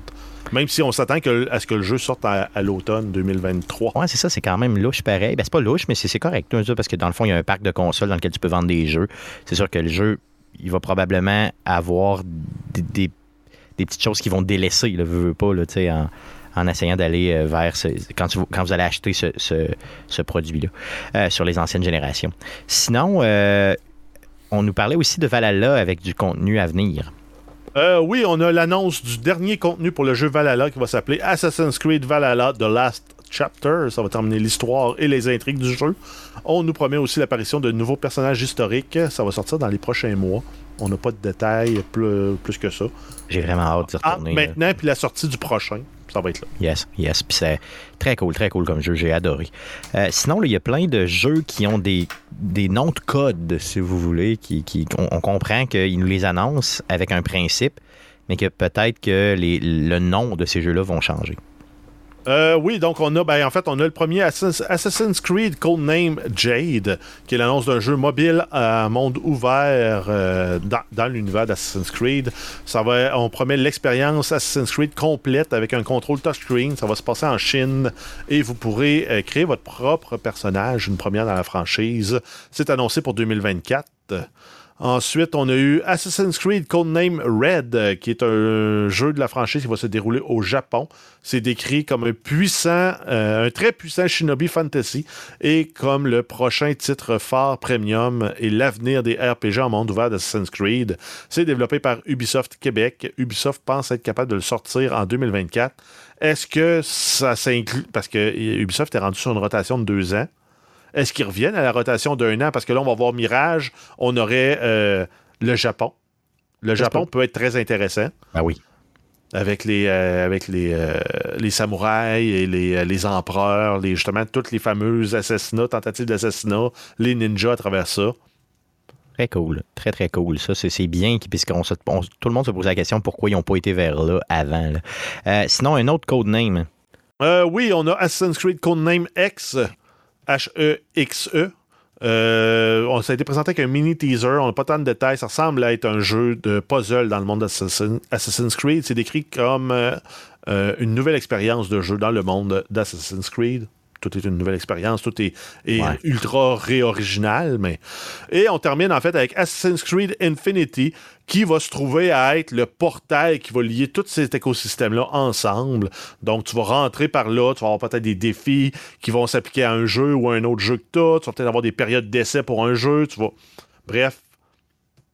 Même si on s'attend à ce que le jeu sorte à, à l'automne 2023. Ouais, c'est ça, c'est quand même louche pareil. Ben, c'est pas louche, mais c'est c'est correct, parce que dans le fond, il y a un parc de consoles dans lequel tu peux vendre des jeux. C'est sûr que le jeu, il va probablement avoir des, des- des petites choses qui vont délaisser, le veux, veux pas, là, tu sais, en, en essayant d'aller euh, vers quand, vous allez acheter ce, produit-là euh, sur les anciennes générations. Sinon, euh, on nous parlait aussi de Valhalla avec du contenu à venir. Oui, on a l'annonce du dernier contenu pour le jeu Valhalla qui va s'appeler Assassin's Creed Valhalla The Last Chapter. Ça va terminer l'histoire et les intrigues du jeu. On nous promet aussi l'apparition de nouveaux personnages historiques. Ça va sortir dans les prochains mois. On n'a pas de détails plus, plus que ça. J'ai vraiment hâte d'y Ah, retourner. maintenant, puis la sortie du prochain, ça va être là. Yes, yes. Puis c'est très cool, très cool comme jeu. J'ai adoré. Euh, sinon, il y a plein de jeux qui ont des, des noms de code, si vous voulez. Qui, qui- on, on comprend qu'ils nous les annoncent avec un principe, mais que peut-être que les, le nom de ces jeux-là vont changer. Euh, oui, donc on a, ben, en fait, on a le premier Assassin's, Creed Codename Jade, qui est l'annonce d'un jeu mobile à monde ouvert euh, dans, l'univers d'Assassin's Creed. Ça va, on promet l'expérience Assassin's Creed complète avec un contrôle touchscreen. Ça va se passer en Chine et vous pourrez euh, créer votre propre personnage, une première dans la franchise. C'est annoncé pour 2024. Ensuite, on a eu Assassin's Creed Codename Red, euh, qui est un jeu de la franchise qui va se dérouler au Japon. C'est décrit comme un puissant, euh, un très puissant Shinobi Fantasy et comme le prochain titre phare premium et l'avenir des RPG en monde ouvert d'Assassin's Creed. C'est développé par Ubisoft Québec. Ubisoft pense être capable de le sortir en 2024. Est-ce que ça s'inclut, parce que Ubisoft est rendu sur une rotation de deux ans, est-ce qu'ils reviennent à la rotation d'un an? Parce que là, on va voir Mirage, on aurait euh, le Japon. Le Japon peut. être très intéressant Ah oui. avec les, euh, avec les, euh, les samouraïs et les, les empereurs, les, justement, toutes les fameuses assassinats, tentatives d'assassinat, les ninjas à travers ça. Très cool. Très, très cool. Ça, c'est bien, puisqu'on tout le monde se pose la question pourquoi ils n'ont pas été vers là avant. là. Sinon, un autre codename. Oui, on a Assassin's Creed Codename X, H-E-X-E. Euh, on, ça a été présenté avec un mini teaser, on n'a pas tant de détails. Ça ressemble à être un jeu de puzzle dans le monde d'Assassin- Assassin's Creed. C'est décrit comme euh, euh, une nouvelle expérience de jeu dans le monde d'Assassin's Creed. Tout est une nouvelle expérience, tout est, est Ouais. ultra réoriginal. Mais... Et on termine en fait avec Assassin's Creed Infinity, qui va se trouver à être le portail qui va lier tout cet écosystème-là ensemble. Donc, tu vas rentrer par là, tu vas avoir peut-être des défis qui vont s'appliquer à un jeu ou à un autre jeu que tu as. Tu vas peut-être avoir des périodes d'essai pour un jeu. Tu vas... Bref,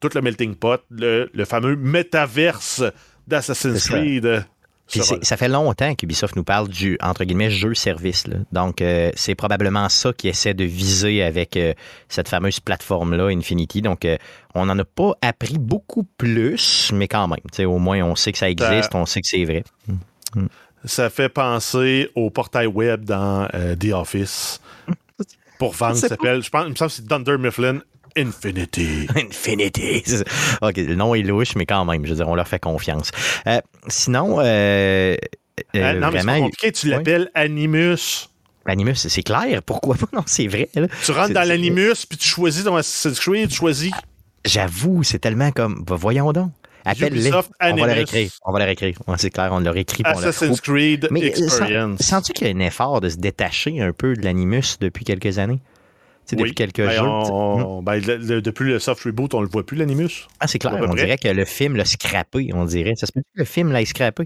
tout le melting pot, le, le fameux métaverse d'Assassin's. Creed. Ça fait longtemps qu'Ubisoft nous parle du, entre guillemets, jeu-service. Donc, euh, c'est probablement ça qu'ils essaie de viser avec euh, cette fameuse plateforme-là, Infinity. Donc, euh, on n'en a pas appris beaucoup plus, mais quand même. Au moins, on sait que ça existe, on sait que c'est vrai. Ça fait penser au portail web dans The Office. Pour vendre, s'appelle, je pense, il me semble que c'est Dunder Mifflin Infinity. Infinity. OK, le nom est louche, mais quand même, je veux dire, on leur fait confiance. Euh, sinon, euh, euh, Ah, non, mais vraiment, pas compliqué, tu l'appelles Animus. Animus, c'est clair. Pourquoi pas? Non, c'est vrai. là. Tu rentres dans l'Animus, puis tu choisis ton Assassin's Creed, tu choisis J'avoue, c'est tellement comme. bah, voyons donc. Appelle-les. On va leur Animus. écrire. On va leur écrire. Ouais, c'est clair, on leur écrit. puis on leur- Assassin's Creed Mais euh, Experience. sens- sens-tu qu'il y a un effort de se détacher un peu de l'animus depuis quelques années? Depuis quelques Ben, on- ben, le- le- depuis le soft reboot, on le voit plus, l'Animus. Ah, c'est clair. On près. dirait que le film l'a scrappé, on dirait. Ça se peut que le film l'a scrappé?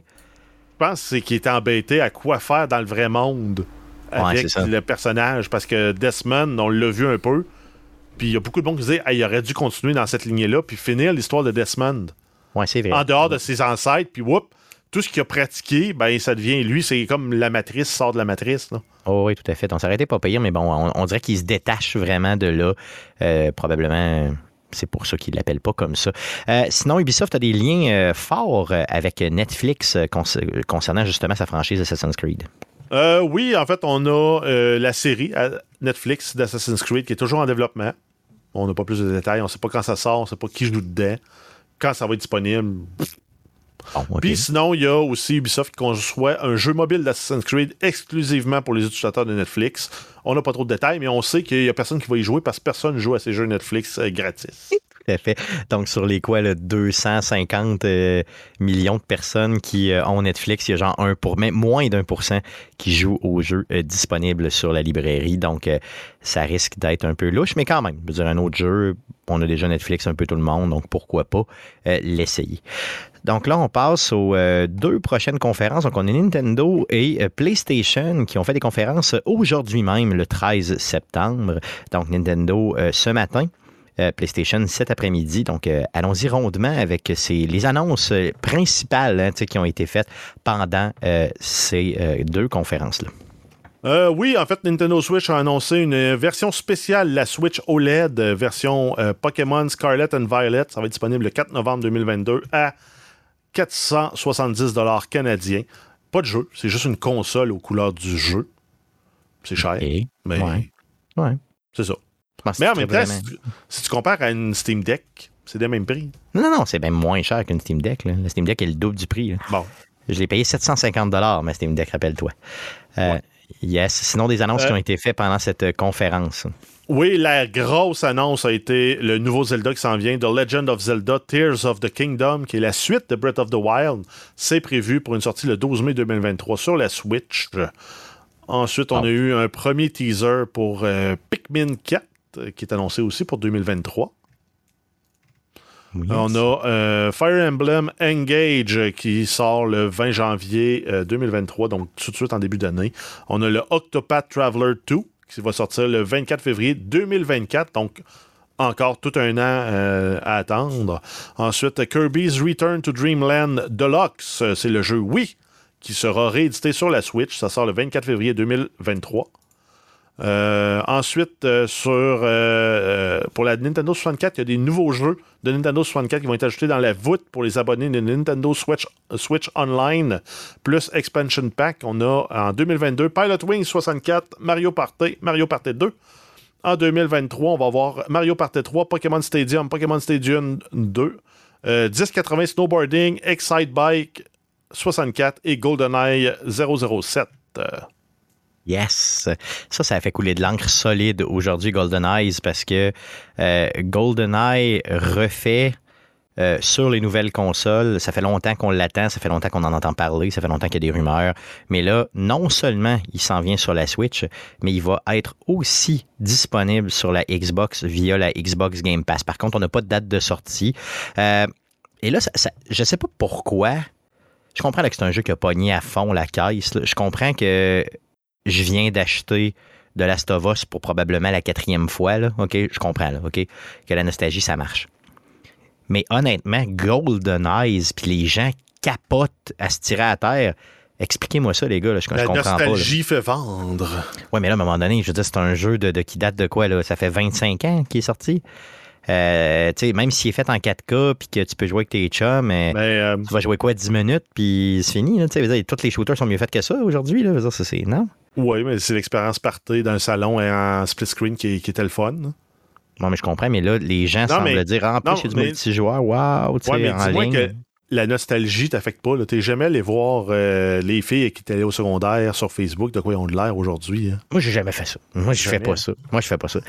Je pense que c'est qu'il était embêté à quoi faire dans le vrai monde avec le personnage. Parce que Desmond, on l'a vu un peu. Puis il y a beaucoup de monde qui disait Hey, il aurait dû continuer dans cette lignée-là, puis finir l'histoire de Desmond. Ouais, c'est vrai. En dehors de ses ancêtres, puis whoop, tout ce qu'il a pratiqué, ben ça devient. Lui, c'est comme la matrice sort de la matrice. là. Oh, oui, tout à fait. On s'arrêtait pas pire, mais bon, on, on dirait qu'il se détache vraiment de là. Euh, probablement. C'est pour ça qu'il ne l'appelle pas comme ça. Euh, sinon, Ubisoft a des liens euh, forts avec Netflix concernant justement sa franchise Assassin's Creed. Euh, oui, en fait, on a la série à Netflix d'Assassin's Creed qui est toujours en développement. On n'a pas plus de détails. On ne sait pas quand ça sort, on ne sait pas qui joue dedans, quand ça va être disponible. OK. Puis sinon, il y a aussi Ubisoft qui conçoit un jeu mobile d'Assassin's Creed exclusivement pour les utilisateurs de Netflix. On n'a pas trop de détails, mais on sait qu'il n'y a personne qui va y jouer parce que personne ne joue à ces jeux Netflix euh, gratis. Donc, sur les quoi, là, 250 euh, millions de personnes qui euh, ont Netflix, il y a genre un pour, même moins d'un pour cent qui jouent aux jeux euh, disponibles sur la librairie. Donc, ça risque d'être un peu louche, mais quand même, je veux dire, un autre jeu, on a déjà Netflix un peu tout le monde, donc pourquoi pas l'essayer. Donc là, on passe aux deux prochaines conférences. Donc, on a Nintendo et PlayStation qui ont fait des conférences aujourd'hui même, le 13 septembre. Donc, Nintendo ce matin. Euh, PlayStation cet après-midi. Donc, euh, allons-y rondement avec ces, les annonces euh, principales hein, qui ont été faites pendant ces deux conférences-là. Euh, oui, en fait, Nintendo Switch a annoncé une version spéciale, la Switch OLED, version euh, Pokémon Scarlet and Violet. Ça va être disponible le 4 novembre 2022 à 470 canadiens. Pas de jeu, c'est juste une console aux couleurs du jeu. C'est cher, mais ouais. Ouais. c'est ça. Pense Mais en même temps, si tu, si tu compares à une Steam Deck, c'est des mêmes prix. Non, non, non, c'est bien moins cher qu'une Steam Deck. là. La Steam Deck est le double du prix. là. Bon. Je l'ai payé 750 ma Steam Deck, rappelle-toi. Euh, Yes. Sinon, des annonces Euh, qui ont été faites pendant cette euh, conférence. Oui, la grosse annonce a été le nouveau Zelda qui s'en vient, The Legend of Zelda Tears of the Kingdom, qui est la suite de Breath of the Wild. C'est prévu pour une sortie le 12 mai 2023 sur la Switch. Ensuite, on Ah. a eu un premier teaser pour euh, Pikmin 4, euh, qui est annoncé aussi pour 2023. Oui. On a euh, Fire Emblem Engage euh, qui sort le 20 janvier euh, 2023, donc tout de suite en début d'année. On a le Octopath Traveler 2 qui va sortir le 24 février 2024, donc encore tout un an euh, à attendre. Ensuite, Kirby's Return to Dreamland Deluxe, c'est le jeu Wii qui sera réédité sur la Switch. Ça sort le 24 février 2023. Euh, ensuite, euh, euh, pour la Nintendo 64, il y a des nouveaux jeux de Nintendo 64 qui vont être ajoutés dans la voûte pour les abonnés de Nintendo Switch, Online plus Expansion Pack. On a en 2022 Pilot Wings 64, Mario Party, Mario Party 2. En 2023, on va avoir Mario Party 3, Pokémon Stadium, Pokémon Stadium 2, euh, 1080 Snowboarding, Excite Bike 64 et GoldenEye 007. Yes. Ça, ça a fait couler de l'encre solide aujourd'hui, GoldenEye, parce que euh, GoldenEye refait euh, sur les nouvelles consoles. Ça fait longtemps qu'on l'attend, ça fait longtemps qu'on en entend parler, ça fait longtemps qu'il y a des rumeurs. Mais là, non seulement il s'en vient sur la Switch, mais il va être aussi disponible sur la Xbox via la Xbox Game Pass. Par contre, on n'a pas de date de sortie. Euh, et là, ça, je ne sais pas pourquoi. Je comprends que c'est un jeu qui a pogné à fond la caisse. Je comprends que je viens d'acheter de Last of Us pour probablement la quatrième fois. Là. OK, je comprends, là, OK, que la nostalgie, ça marche. Mais honnêtement, Golden Eyes, puis les gens capotent à se tirer à terre. Expliquez-moi ça, les gars. Là, je, je la pas. nostalgie fait vendre. Ouais, mais là, à un moment donné, je veux dire, c'est un jeu de, de- qui date de quoi? Là? Ça fait 25 ans qu'il est sorti. Euh, même s'il est fait en 4K puis que tu peux jouer avec tes chums, mais Mais euh, tu vas jouer quoi 10 minutes puis c'est fini. Là, dire, tous les shooters sont mieux faits que ça aujourd'hui. C'est non? oui, mais c'est l'expérience party d'un salon en split screen qui, qui était le fun. Bon, mais je comprends, mais là, les gens Non, semblent mais- dire en plus, il y a du multijoueur, waouh, tu sais, Ouais, en ligne. que la nostalgie t'affecte pas. là. T'es jamais allé voir euh, les filles qui étaient allées au secondaire sur Facebook de quoi ils ont de l'air aujourd'hui. hein? Moi, j'ai jamais fait ça. Moi, je fais pas ça. Moi, je fais pas ça.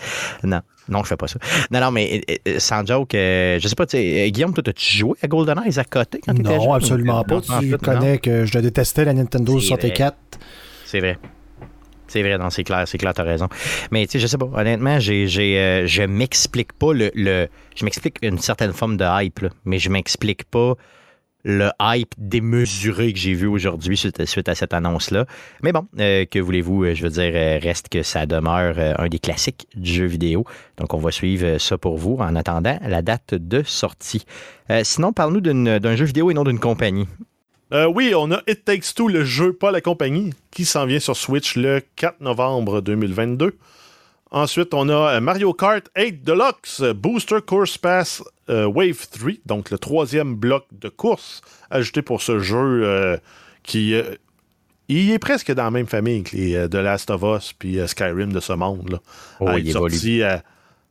Non, non, je fais pas ça. Non, non, mais euh, euh, sans joke, euh, je sais pas, tu sais, Guillaume, toi, as-tu joué à GoldenEye à côté quand t'étais jeune? Non, absolument pas. en Tu non. connais que je détestais la Nintendo C'est 64. C'est vrai. C'est vrai, non, c'est clair, c'est clair, t'as raison. Mais tu sais, je sais pas, honnêtement, j'ai, j'ai, euh, je m'explique pas le, le- Je m'explique une certaine forme de hype, là, mais je m'explique pas le hype démesuré que j'ai vu aujourd'hui suite, suite à cette annonce-là. Mais bon, euh, que voulez-vous, euh, je veux dire, euh, reste que ça demeure un des classiques du jeu vidéo. Donc, on va suivre ça pour vous en attendant la date de sortie. Sinon, parle-nous d'un jeu vidéo et non d'une compagnie. Oui, on a It Takes Two, le jeu, pas la compagnie, qui s'en vient sur Switch le 4 novembre 2022. Ensuite, on a euh, Mario Kart 8 Deluxe euh, Booster Course Pass euh, Wave 3, donc le troisième bloc de course ajouté pour ce jeu euh, qui euh, il est presque dans la même famille que les The Last of Us puis Skyrim de ce monde. Là. Oh, il évolue. sorti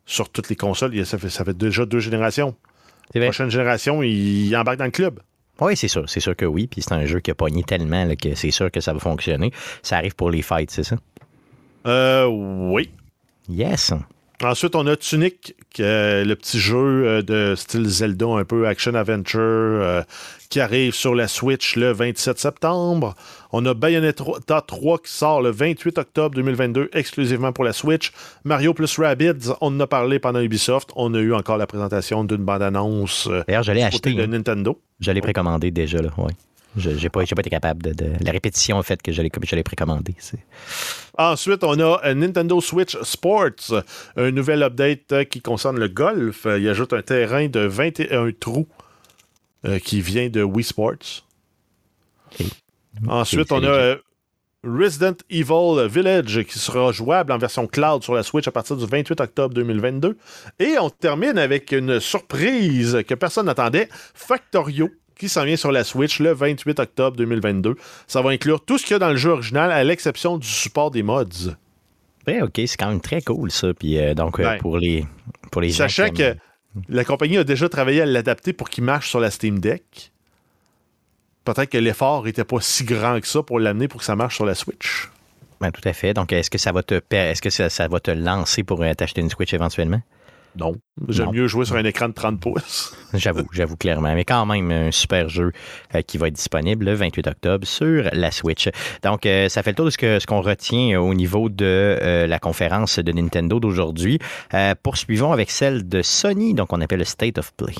sur toutes les consoles, il- ça fait, ça fait déjà deux générations. Vrai. Prochaine génération, il embarque dans le club. Oui, c'est sûr, c'est sûr que oui. Puis c'est un jeu qui a pogné tellement là, que c'est sûr que ça va fonctionner. Ça arrive pour les fights, c'est ça? Euh, oui. Yes. Ensuite, on a Tunic, le petit jeu euh, de style Zelda, un peu action-adventure, euh, qui arrive sur la Switch le 27 septembre. On a Bayonetta 3 qui sort le 28 octobre 2022, exclusivement pour la Switch. Mario plus Rabbids, on en a parlé pendant Ubisoft. On a eu encore la présentation d'une bande-annonce euh, D'ailleurs, côté acheté. de hein. Nintendo. Je l'ai précommandé déjà, là. Ouais. Je n'ai pas, j'ai pas été capable de, de- La répétition a fait que je l'ai, précommandé. Ensuite, on a euh, Nintendo Switch Sports, un nouvel update euh, qui concerne le golf. Euh, Il ajoute un terrain de 21 trous euh, qui vient de Wii Sports. Ensuite, on a Resident Evil Village qui sera jouable en version cloud sur la Switch à partir du 28 octobre 2022. Et on termine avec une surprise que personne n'attendait, Factorio qui s'en vient sur la Switch le 28 octobre 2022. Ça va inclure tout ce qu'il y a dans le jeu original à l'exception du support des mods. Ouais, OK, c'est quand même très cool, ça. Puis euh, donc, euh, pour les, pour les gens. Sachant qui aiment- que la compagnie a déjà travaillé à l'adapter pour qu'il marche sur la Steam Deck. Peut-être que l'effort n'était pas si grand que ça pour l'amener pour que ça marche sur la Switch. Ben, tout à fait. Donc, est-ce que ça va te, est-ce que ça, ça va te lancer pour euh, t'acheter une Switch éventuellement? Non. J'aime mieux jouer sur un écran de 30 pouces. J'avoue, j'avoue clairement. Mais quand même, un super jeu euh, qui va être disponible le 28 octobre sur la Switch. Donc, euh, ça fait le tour de ce, que, ce qu'on retient euh, au niveau de la conférence de Nintendo d'aujourd'hui. Poursuivons avec celle de Sony, donc on appelle le State of Play.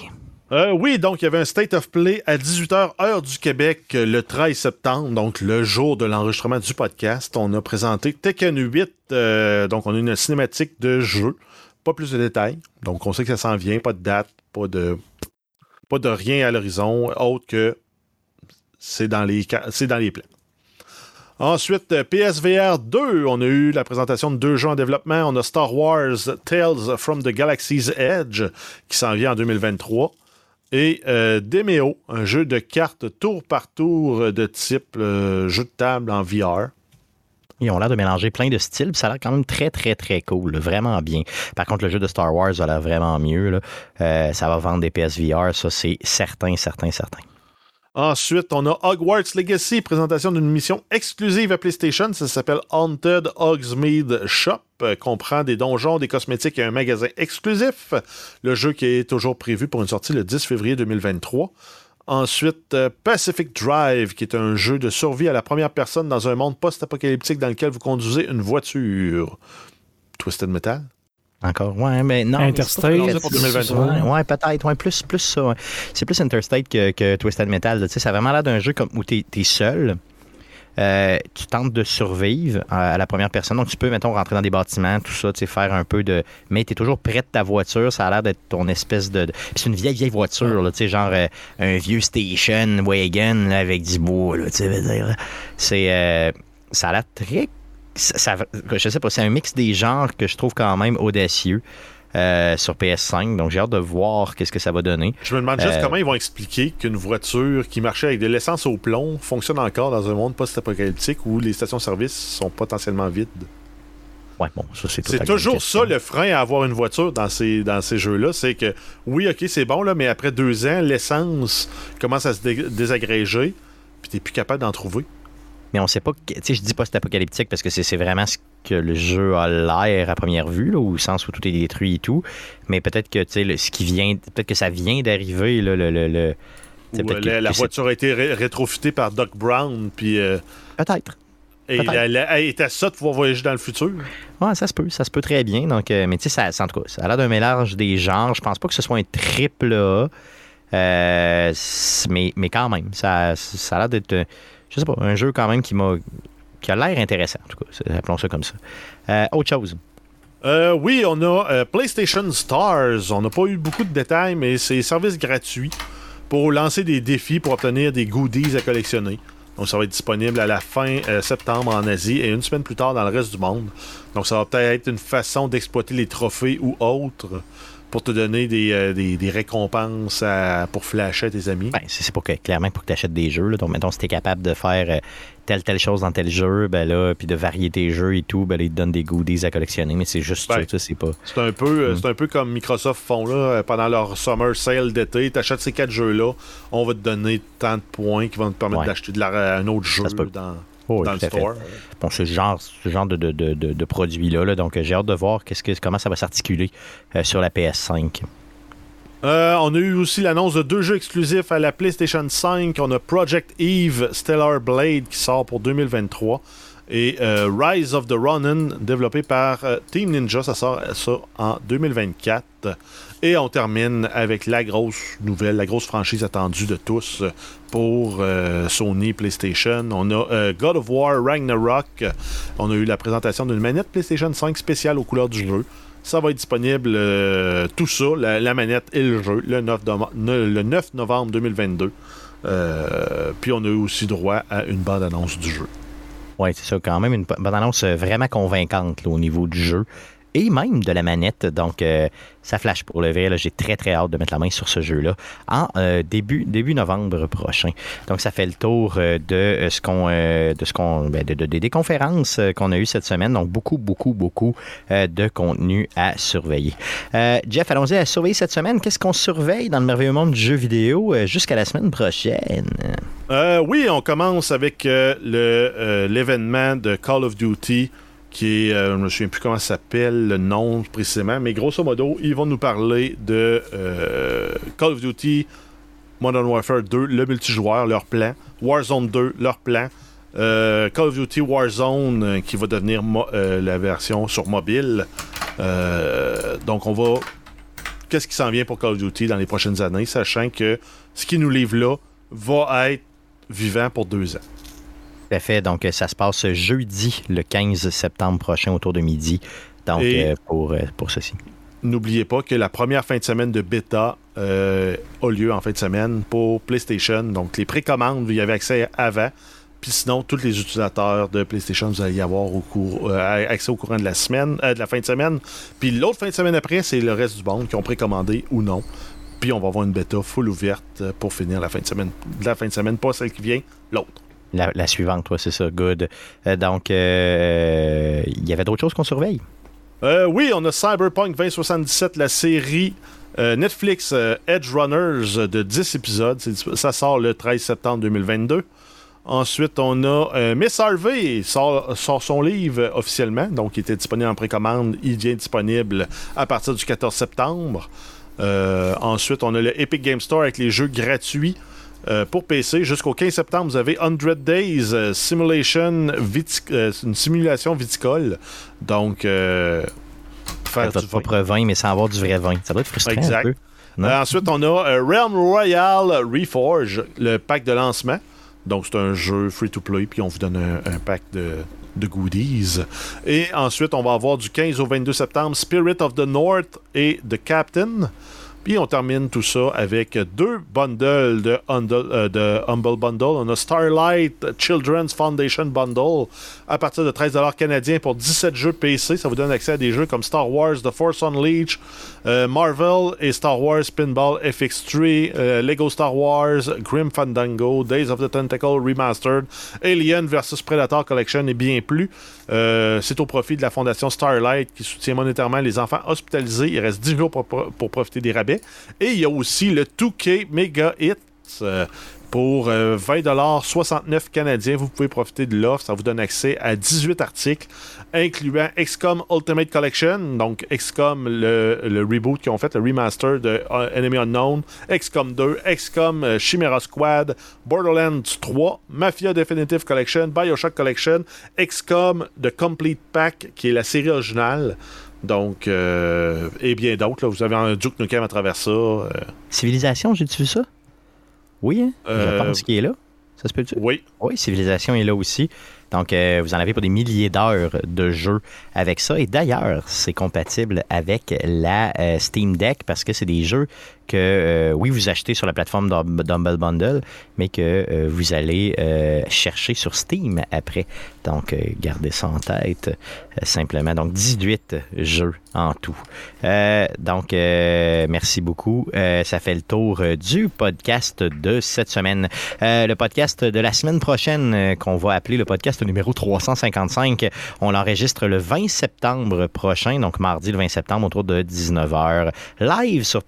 Euh, oui, donc il y avait un State of Play à 18h, heure du Québec, le 13 septembre, donc le jour de l'enregistrement du podcast. On a présenté Tekken 8, euh, donc on a une cinématique de jeu. Pas plus de détails. Donc on sait que ça s'en vient, pas de date, pas de, rien à l'horizon, autre que c'est dans les, c'est dans les plans. Ensuite, euh, PSVR 2, on a eu la présentation de deux jeux en développement. On a Star Wars Tales from the Galaxy's Edge qui s'en vient en 2023. Et euh, Demeo, un jeu de cartes tour par tour euh, de type jeu de table en VR. Ils ont l'air de mélanger plein de styles, puis ça a l'air quand même très, très, très cool, vraiment bien. Par contre, le jeu de Star Wars a l'air vraiment mieux. là. Euh, ça va vendre des PSVR, ça c'est certain, certain, certain. Ensuite, on a Hogwarts Legacy, présentation d'une mission exclusive à PlayStation. Ça s'appelle Haunted Hogsmeade Shop. Euh, comprend des donjons, des cosmétiques et un magasin exclusif. Le jeu qui est toujours prévu pour une sortie le 10 février 2023. Ensuite, euh, Pacific Drive, qui est un jeu de survie à la première personne dans un monde post-apocalyptique dans lequel vous conduisez une voiture. Twisted Metal? Encore, ouais, mais non. Interstate, mais pour 2023. Ouais, ouais, peut-être, ouais, plus, plus ça. ouais. C'est plus Interstate que, que Twisted Metal. là. Tu sais, ça a vraiment l'air d'un jeu comme, où tu es, seul. Euh, tu tentes de survivre à, à la première personne. Donc, tu peux, mettons, rentrer dans des bâtiments, tout ça, tu sais, faire un peu de. Mais tu es toujours près de ta voiture. Ça a l'air d'être ton espèce de. c'est une vieille, vieille voiture, là, tu sais, genre euh, un vieux station wagon là, avec du bois, là, tu sais. C'est. euh, ça a l'air très. Je sais pas, c'est un mix des genres que je trouve quand même audacieux. Euh, sur PS5, donc j'ai hâte de voir qu'est-ce que ça va donner. Je me demande juste Euh, comment ils vont expliquer qu'une voiture qui marchait avec de l'essence au plomb fonctionne encore dans un monde post-apocalyptique où les stations-service sont potentiellement vides. Ouais, bon, ça c'est toujours ça le frein à avoir une voiture dans ces, dans ces jeux-là. C'est que, oui, ok, c'est bon, là, mais après deux ans, l'essence commence à se dé- désagréger, puis t'es plus capable d'en trouver. Mais on sait pas. Tu sais, je dis post-apocalyptique parce que c'est c'est vraiment ce que le jeu a l'air à première vue, là, au sens où tout est détruit et tout. Mais peut-être que, tu sais, le- ce qui vient. Peut-être que ça vient d'arriver, le. le, euh, que- la, c'est- voiture a été ré- rétrofitée par Doc Brown, puis euh, Peut-être. Et elle, était ça de pouvoir voyager dans le futur. Ouais, ça se peut, ça se peut très bien. Donc, euh, mais tu sais, ça, en tout cas, ça a l'air d'un mélange des genres. Je pense pas que ce soit un triple A. Euh, mais, mais quand même, ça, ça a l'air d'être, je sais pas, un jeu quand même qui a l'air intéressant, en tout cas. Appelons ça comme ça. Euh, autre chose. Euh, oui, on a euh, PlayStation Stars. On n'a pas eu beaucoup de détails, mais c'est service gratuit pour lancer des défis pour obtenir des goodies à collectionner. Donc, ça va être disponible à la fin septembre en Asie et une semaine plus tard dans le reste du monde. Donc, ça va peut-être être une façon d'exploiter les trophées ou autres pour te donner des, euh, des- des récompenses à- pour flasher à tes amis? Ben, c'est pas que, clairement pour que tu achètes des jeux. là. Donc, mettons, si tu es capable de faire euh, telle, telle chose dans tel jeu, ben là, puis de varier tes jeux et tout, ben là, ils te donnent des goodies à collectionner. Mais c'est juste Ben, ça, tu sais, c'est pas. C'est un peu, euh, c'est un peu comme Microsoft font là euh, pendant leur summer sale d'été. T'achètes ces quatre jeux-là, on va te donner tant de points qui vont te permettre Ouais. d'acheter un autre jeu dans, Oh, dans tout le à fait. store. Bon, ce genre, ce genre de, de, de, de- produit-là. là. donc, euh, j'ai hâte de voir que, comment ça va s'articuler euh, sur la PS5. Euh, on a eu aussi l'annonce de deux jeux exclusifs à la PlayStation 5. On a Project Eve Stellar Blade qui sort pour 2023 et euh, Rise of the Ronin développé par Team Ninja. Ça sort ça en 2024. Et on termine avec la grosse nouvelle, la grosse franchise attendue de tous euh, pour euh, Sony PlayStation. On a euh, God of War Ragnarok. On a eu la présentation d'une manette PlayStation 5 spéciale aux couleurs du jeu. Ça va être disponible, tout ça, la, manette et le jeu, le 9, doma- ne- le 9 novembre 2022. Euh, puis on a eu aussi droit à une bande-annonce du jeu. Oui, c'est ça, quand même une bonne annonce euh, vraiment convaincante au niveau du jeu et même de la manette. Donc, euh, ça flash pour le là. J'ai très, très hâte de mettre la main sur ce jeu-là en euh, début, début novembre prochain. Donc, ça fait le tour euh, de ce qu'on, euh, de qu'on, ben, de, de- des- conférences qu'on a eues cette semaine. Donc, beaucoup, beaucoup, beaucoup de contenu à surveiller. Jeff, allons-y à surveiller cette semaine. Qu'est-ce qu'on surveille dans le merveilleux monde du jeu vidéo jusqu'à la semaine prochaine? Oui, on commence avec l'événement de Call of Duty qui euh, je me souviens plus comment ça s'appelle, le nom précisément, mais grosso modo, ils vont nous parler de euh, Call of Duty Modern Warfare 2, le multijoueur, leur plan, Warzone 2, leur plan, euh, Call of Duty Warzone qui va devenir la version sur mobile. Donc on va qu'est-ce qui s'en vient pour Call of Duty dans les prochaines années, sachant que ce qu'ils nous livrent là va être vivant pour deux ans. Tout à fait. Donc, euh, ça se passe jeudi, le 15 septembre prochain, autour de midi. Donc, Et- euh, pour, euh, pour ceci. N'oubliez pas que la première fin de semaine de bêta euh, a lieu en fin de semaine pour PlayStation. Donc, les précommandes, vous y avez accès avant. Puis sinon, tous les utilisateurs de PlayStation, vous allez y avoir au cours, euh, accès au courant de la semaine, euh, de la fin de semaine. Puis l'autre fin de semaine après, c'est le reste du monde qui ont précommandé ou non. Puis on va avoir une bêta full ouverte pour finir la fin de semaine. La fin de semaine, pas celle qui vient, l'autre. La, suivante, toi, c'est ça. Good. Euh, donc, euh, il y avait d'autres choses qu'on surveille? Euh, oui, on a Cyberpunk 2077, la série Netflix euh, Edge Runners de 10 épisodes. Ça sort le 13 septembre 2022. Ensuite, on a Miss Harvey sort, sort son livre officiellement. Donc, il était disponible en précommande. Il devient disponible à partir du 14 septembre. Ensuite, on a le Epic Game Store avec les jeux gratuits. Euh, pour PC, jusqu'au 15 septembre, vous avez 100 Days euh, Simulation, vitic- euh, une simulation viticole. Donc, faire Votre du propre vin, mais sans avoir du vrai vin. Ça doit être frustrant Exact. un peu. Euh, ensuite, on a euh, Realm Royale Reforge, le pack de lancement. Donc, c'est un jeu free-to-play, puis on vous donne un, un pack de, de goodies. Et ensuite, on va avoir du 15 au 22 septembre Spirit of the North et The Captain. Puis on termine tout ça avec deux bundles de, Humble- euh, de Humble Bundle. On a Starlight Children's Foundation Bundle à partir de 13$ canadiens pour 17 jeux PC. Ça vous donne accès à des jeux comme Star Wars The Force Unleashed, euh, Marvel et Star Wars Pinball FX3, euh, Lego Star Wars, Grim Fandango, Days of the Tentacle Remastered, Alien vs Predator Collection et bien plus. Euh, C'est au profit de la fondation Starlight qui soutient monétairement les enfants hospitalisés. Il reste 10 jours pour, pour profiter des rabais. Et il y a aussi le 2K Mega Hits. euh, Pour euh, 20 canadiens, vous pouvez profiter de l'offre. Ça vous donne accès à 18 articles, incluant XCOM Ultimate Collection, donc XCOM, le, reboot qu'ils ont fait, le remaster de euh, Enemy Unknown, XCOM 2, XCOM euh, Chimera Squad, Borderlands 3, Mafia Definitive Collection, Bioshock Collection, XCOM The Complete Pack, qui est la série originale. Donc, euh, et bien d'autres. Vous avez un Duke Nukem à travers ça. euh, Civilisation, j'ai-tu vu ça? Oui, hein? je Euh, pense qu'il est là. Ça se peut-tu? oui. Oui, Civilisation est là aussi. Donc, euh, vous en avez pour des milliers d'heures de jeu avec ça. Et d'ailleurs, c'est compatible avec la euh, Steam Deck parce que c'est des jeux que, euh, oui, vous achetez sur la plateforme Dum- Dumble Bundle, mais que euh, vous allez euh, chercher sur Steam après. Donc, gardez ça en tête simplement. Donc, 18 jeux en tout. Donc, merci beaucoup. Ça fait le tour du podcast de cette semaine. Le podcast de la semaine prochaine, qu'on va appeler le podcast numéro 355, on l'enregistre le 20 septembre prochain, donc mardi le 20 septembre autour de 19h, live sur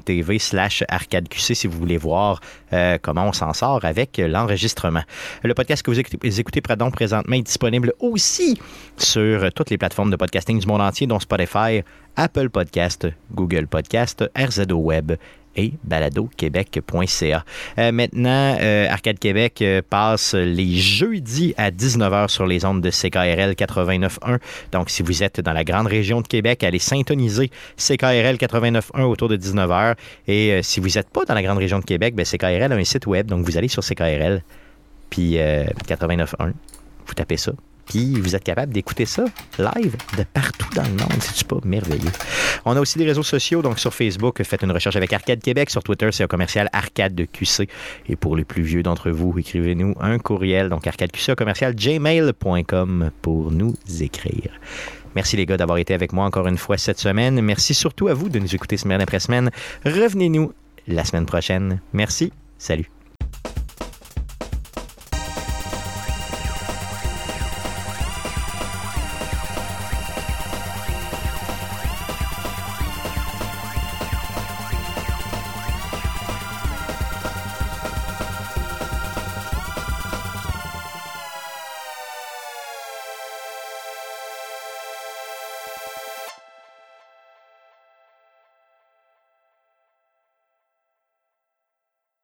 twitch.tv slash arcadeqc si vous voulez voir euh, comment on s'en sort avec l'enregistrement. Le podcast que vous écoutez, présentement est disponible aussi sur toutes les plateformes de podcasting du monde entier, dont Spotify, Apple Podcast, Google Podcast, RZO Web et baladoquebec.ca. Euh, maintenant, euh, Arcade Québec euh, passe les jeudis à 19h sur les ondes de CKRL 89.1. Donc, si vous êtes dans la grande région de Québec, allez syntoniser CKRL 89.1 autour de 19h. Et si vous n'êtes pas dans la grande région de Québec, ben, CKRL a un site web. Donc, vous allez sur CKRL, puis euh, 89.1, vous tapez ça. Puis vous êtes capable d'écouter ça live de partout dans le monde. C'est-tu pas merveilleux? On a aussi des réseaux sociaux. Donc sur Facebook, faites une recherche avec Arcade Québec. Sur Twitter, c'est un commercial Arcade de QC. Et pour les plus vieux d'entre vous, écrivez-nous un courriel. Donc arcadeqc commercial gmail.com pour nous écrire. Merci les gars d'avoir été avec moi encore une fois cette semaine. Merci surtout à vous de nous écouter semaine après semaine. Revenez-nous la semaine prochaine. Merci. Salut.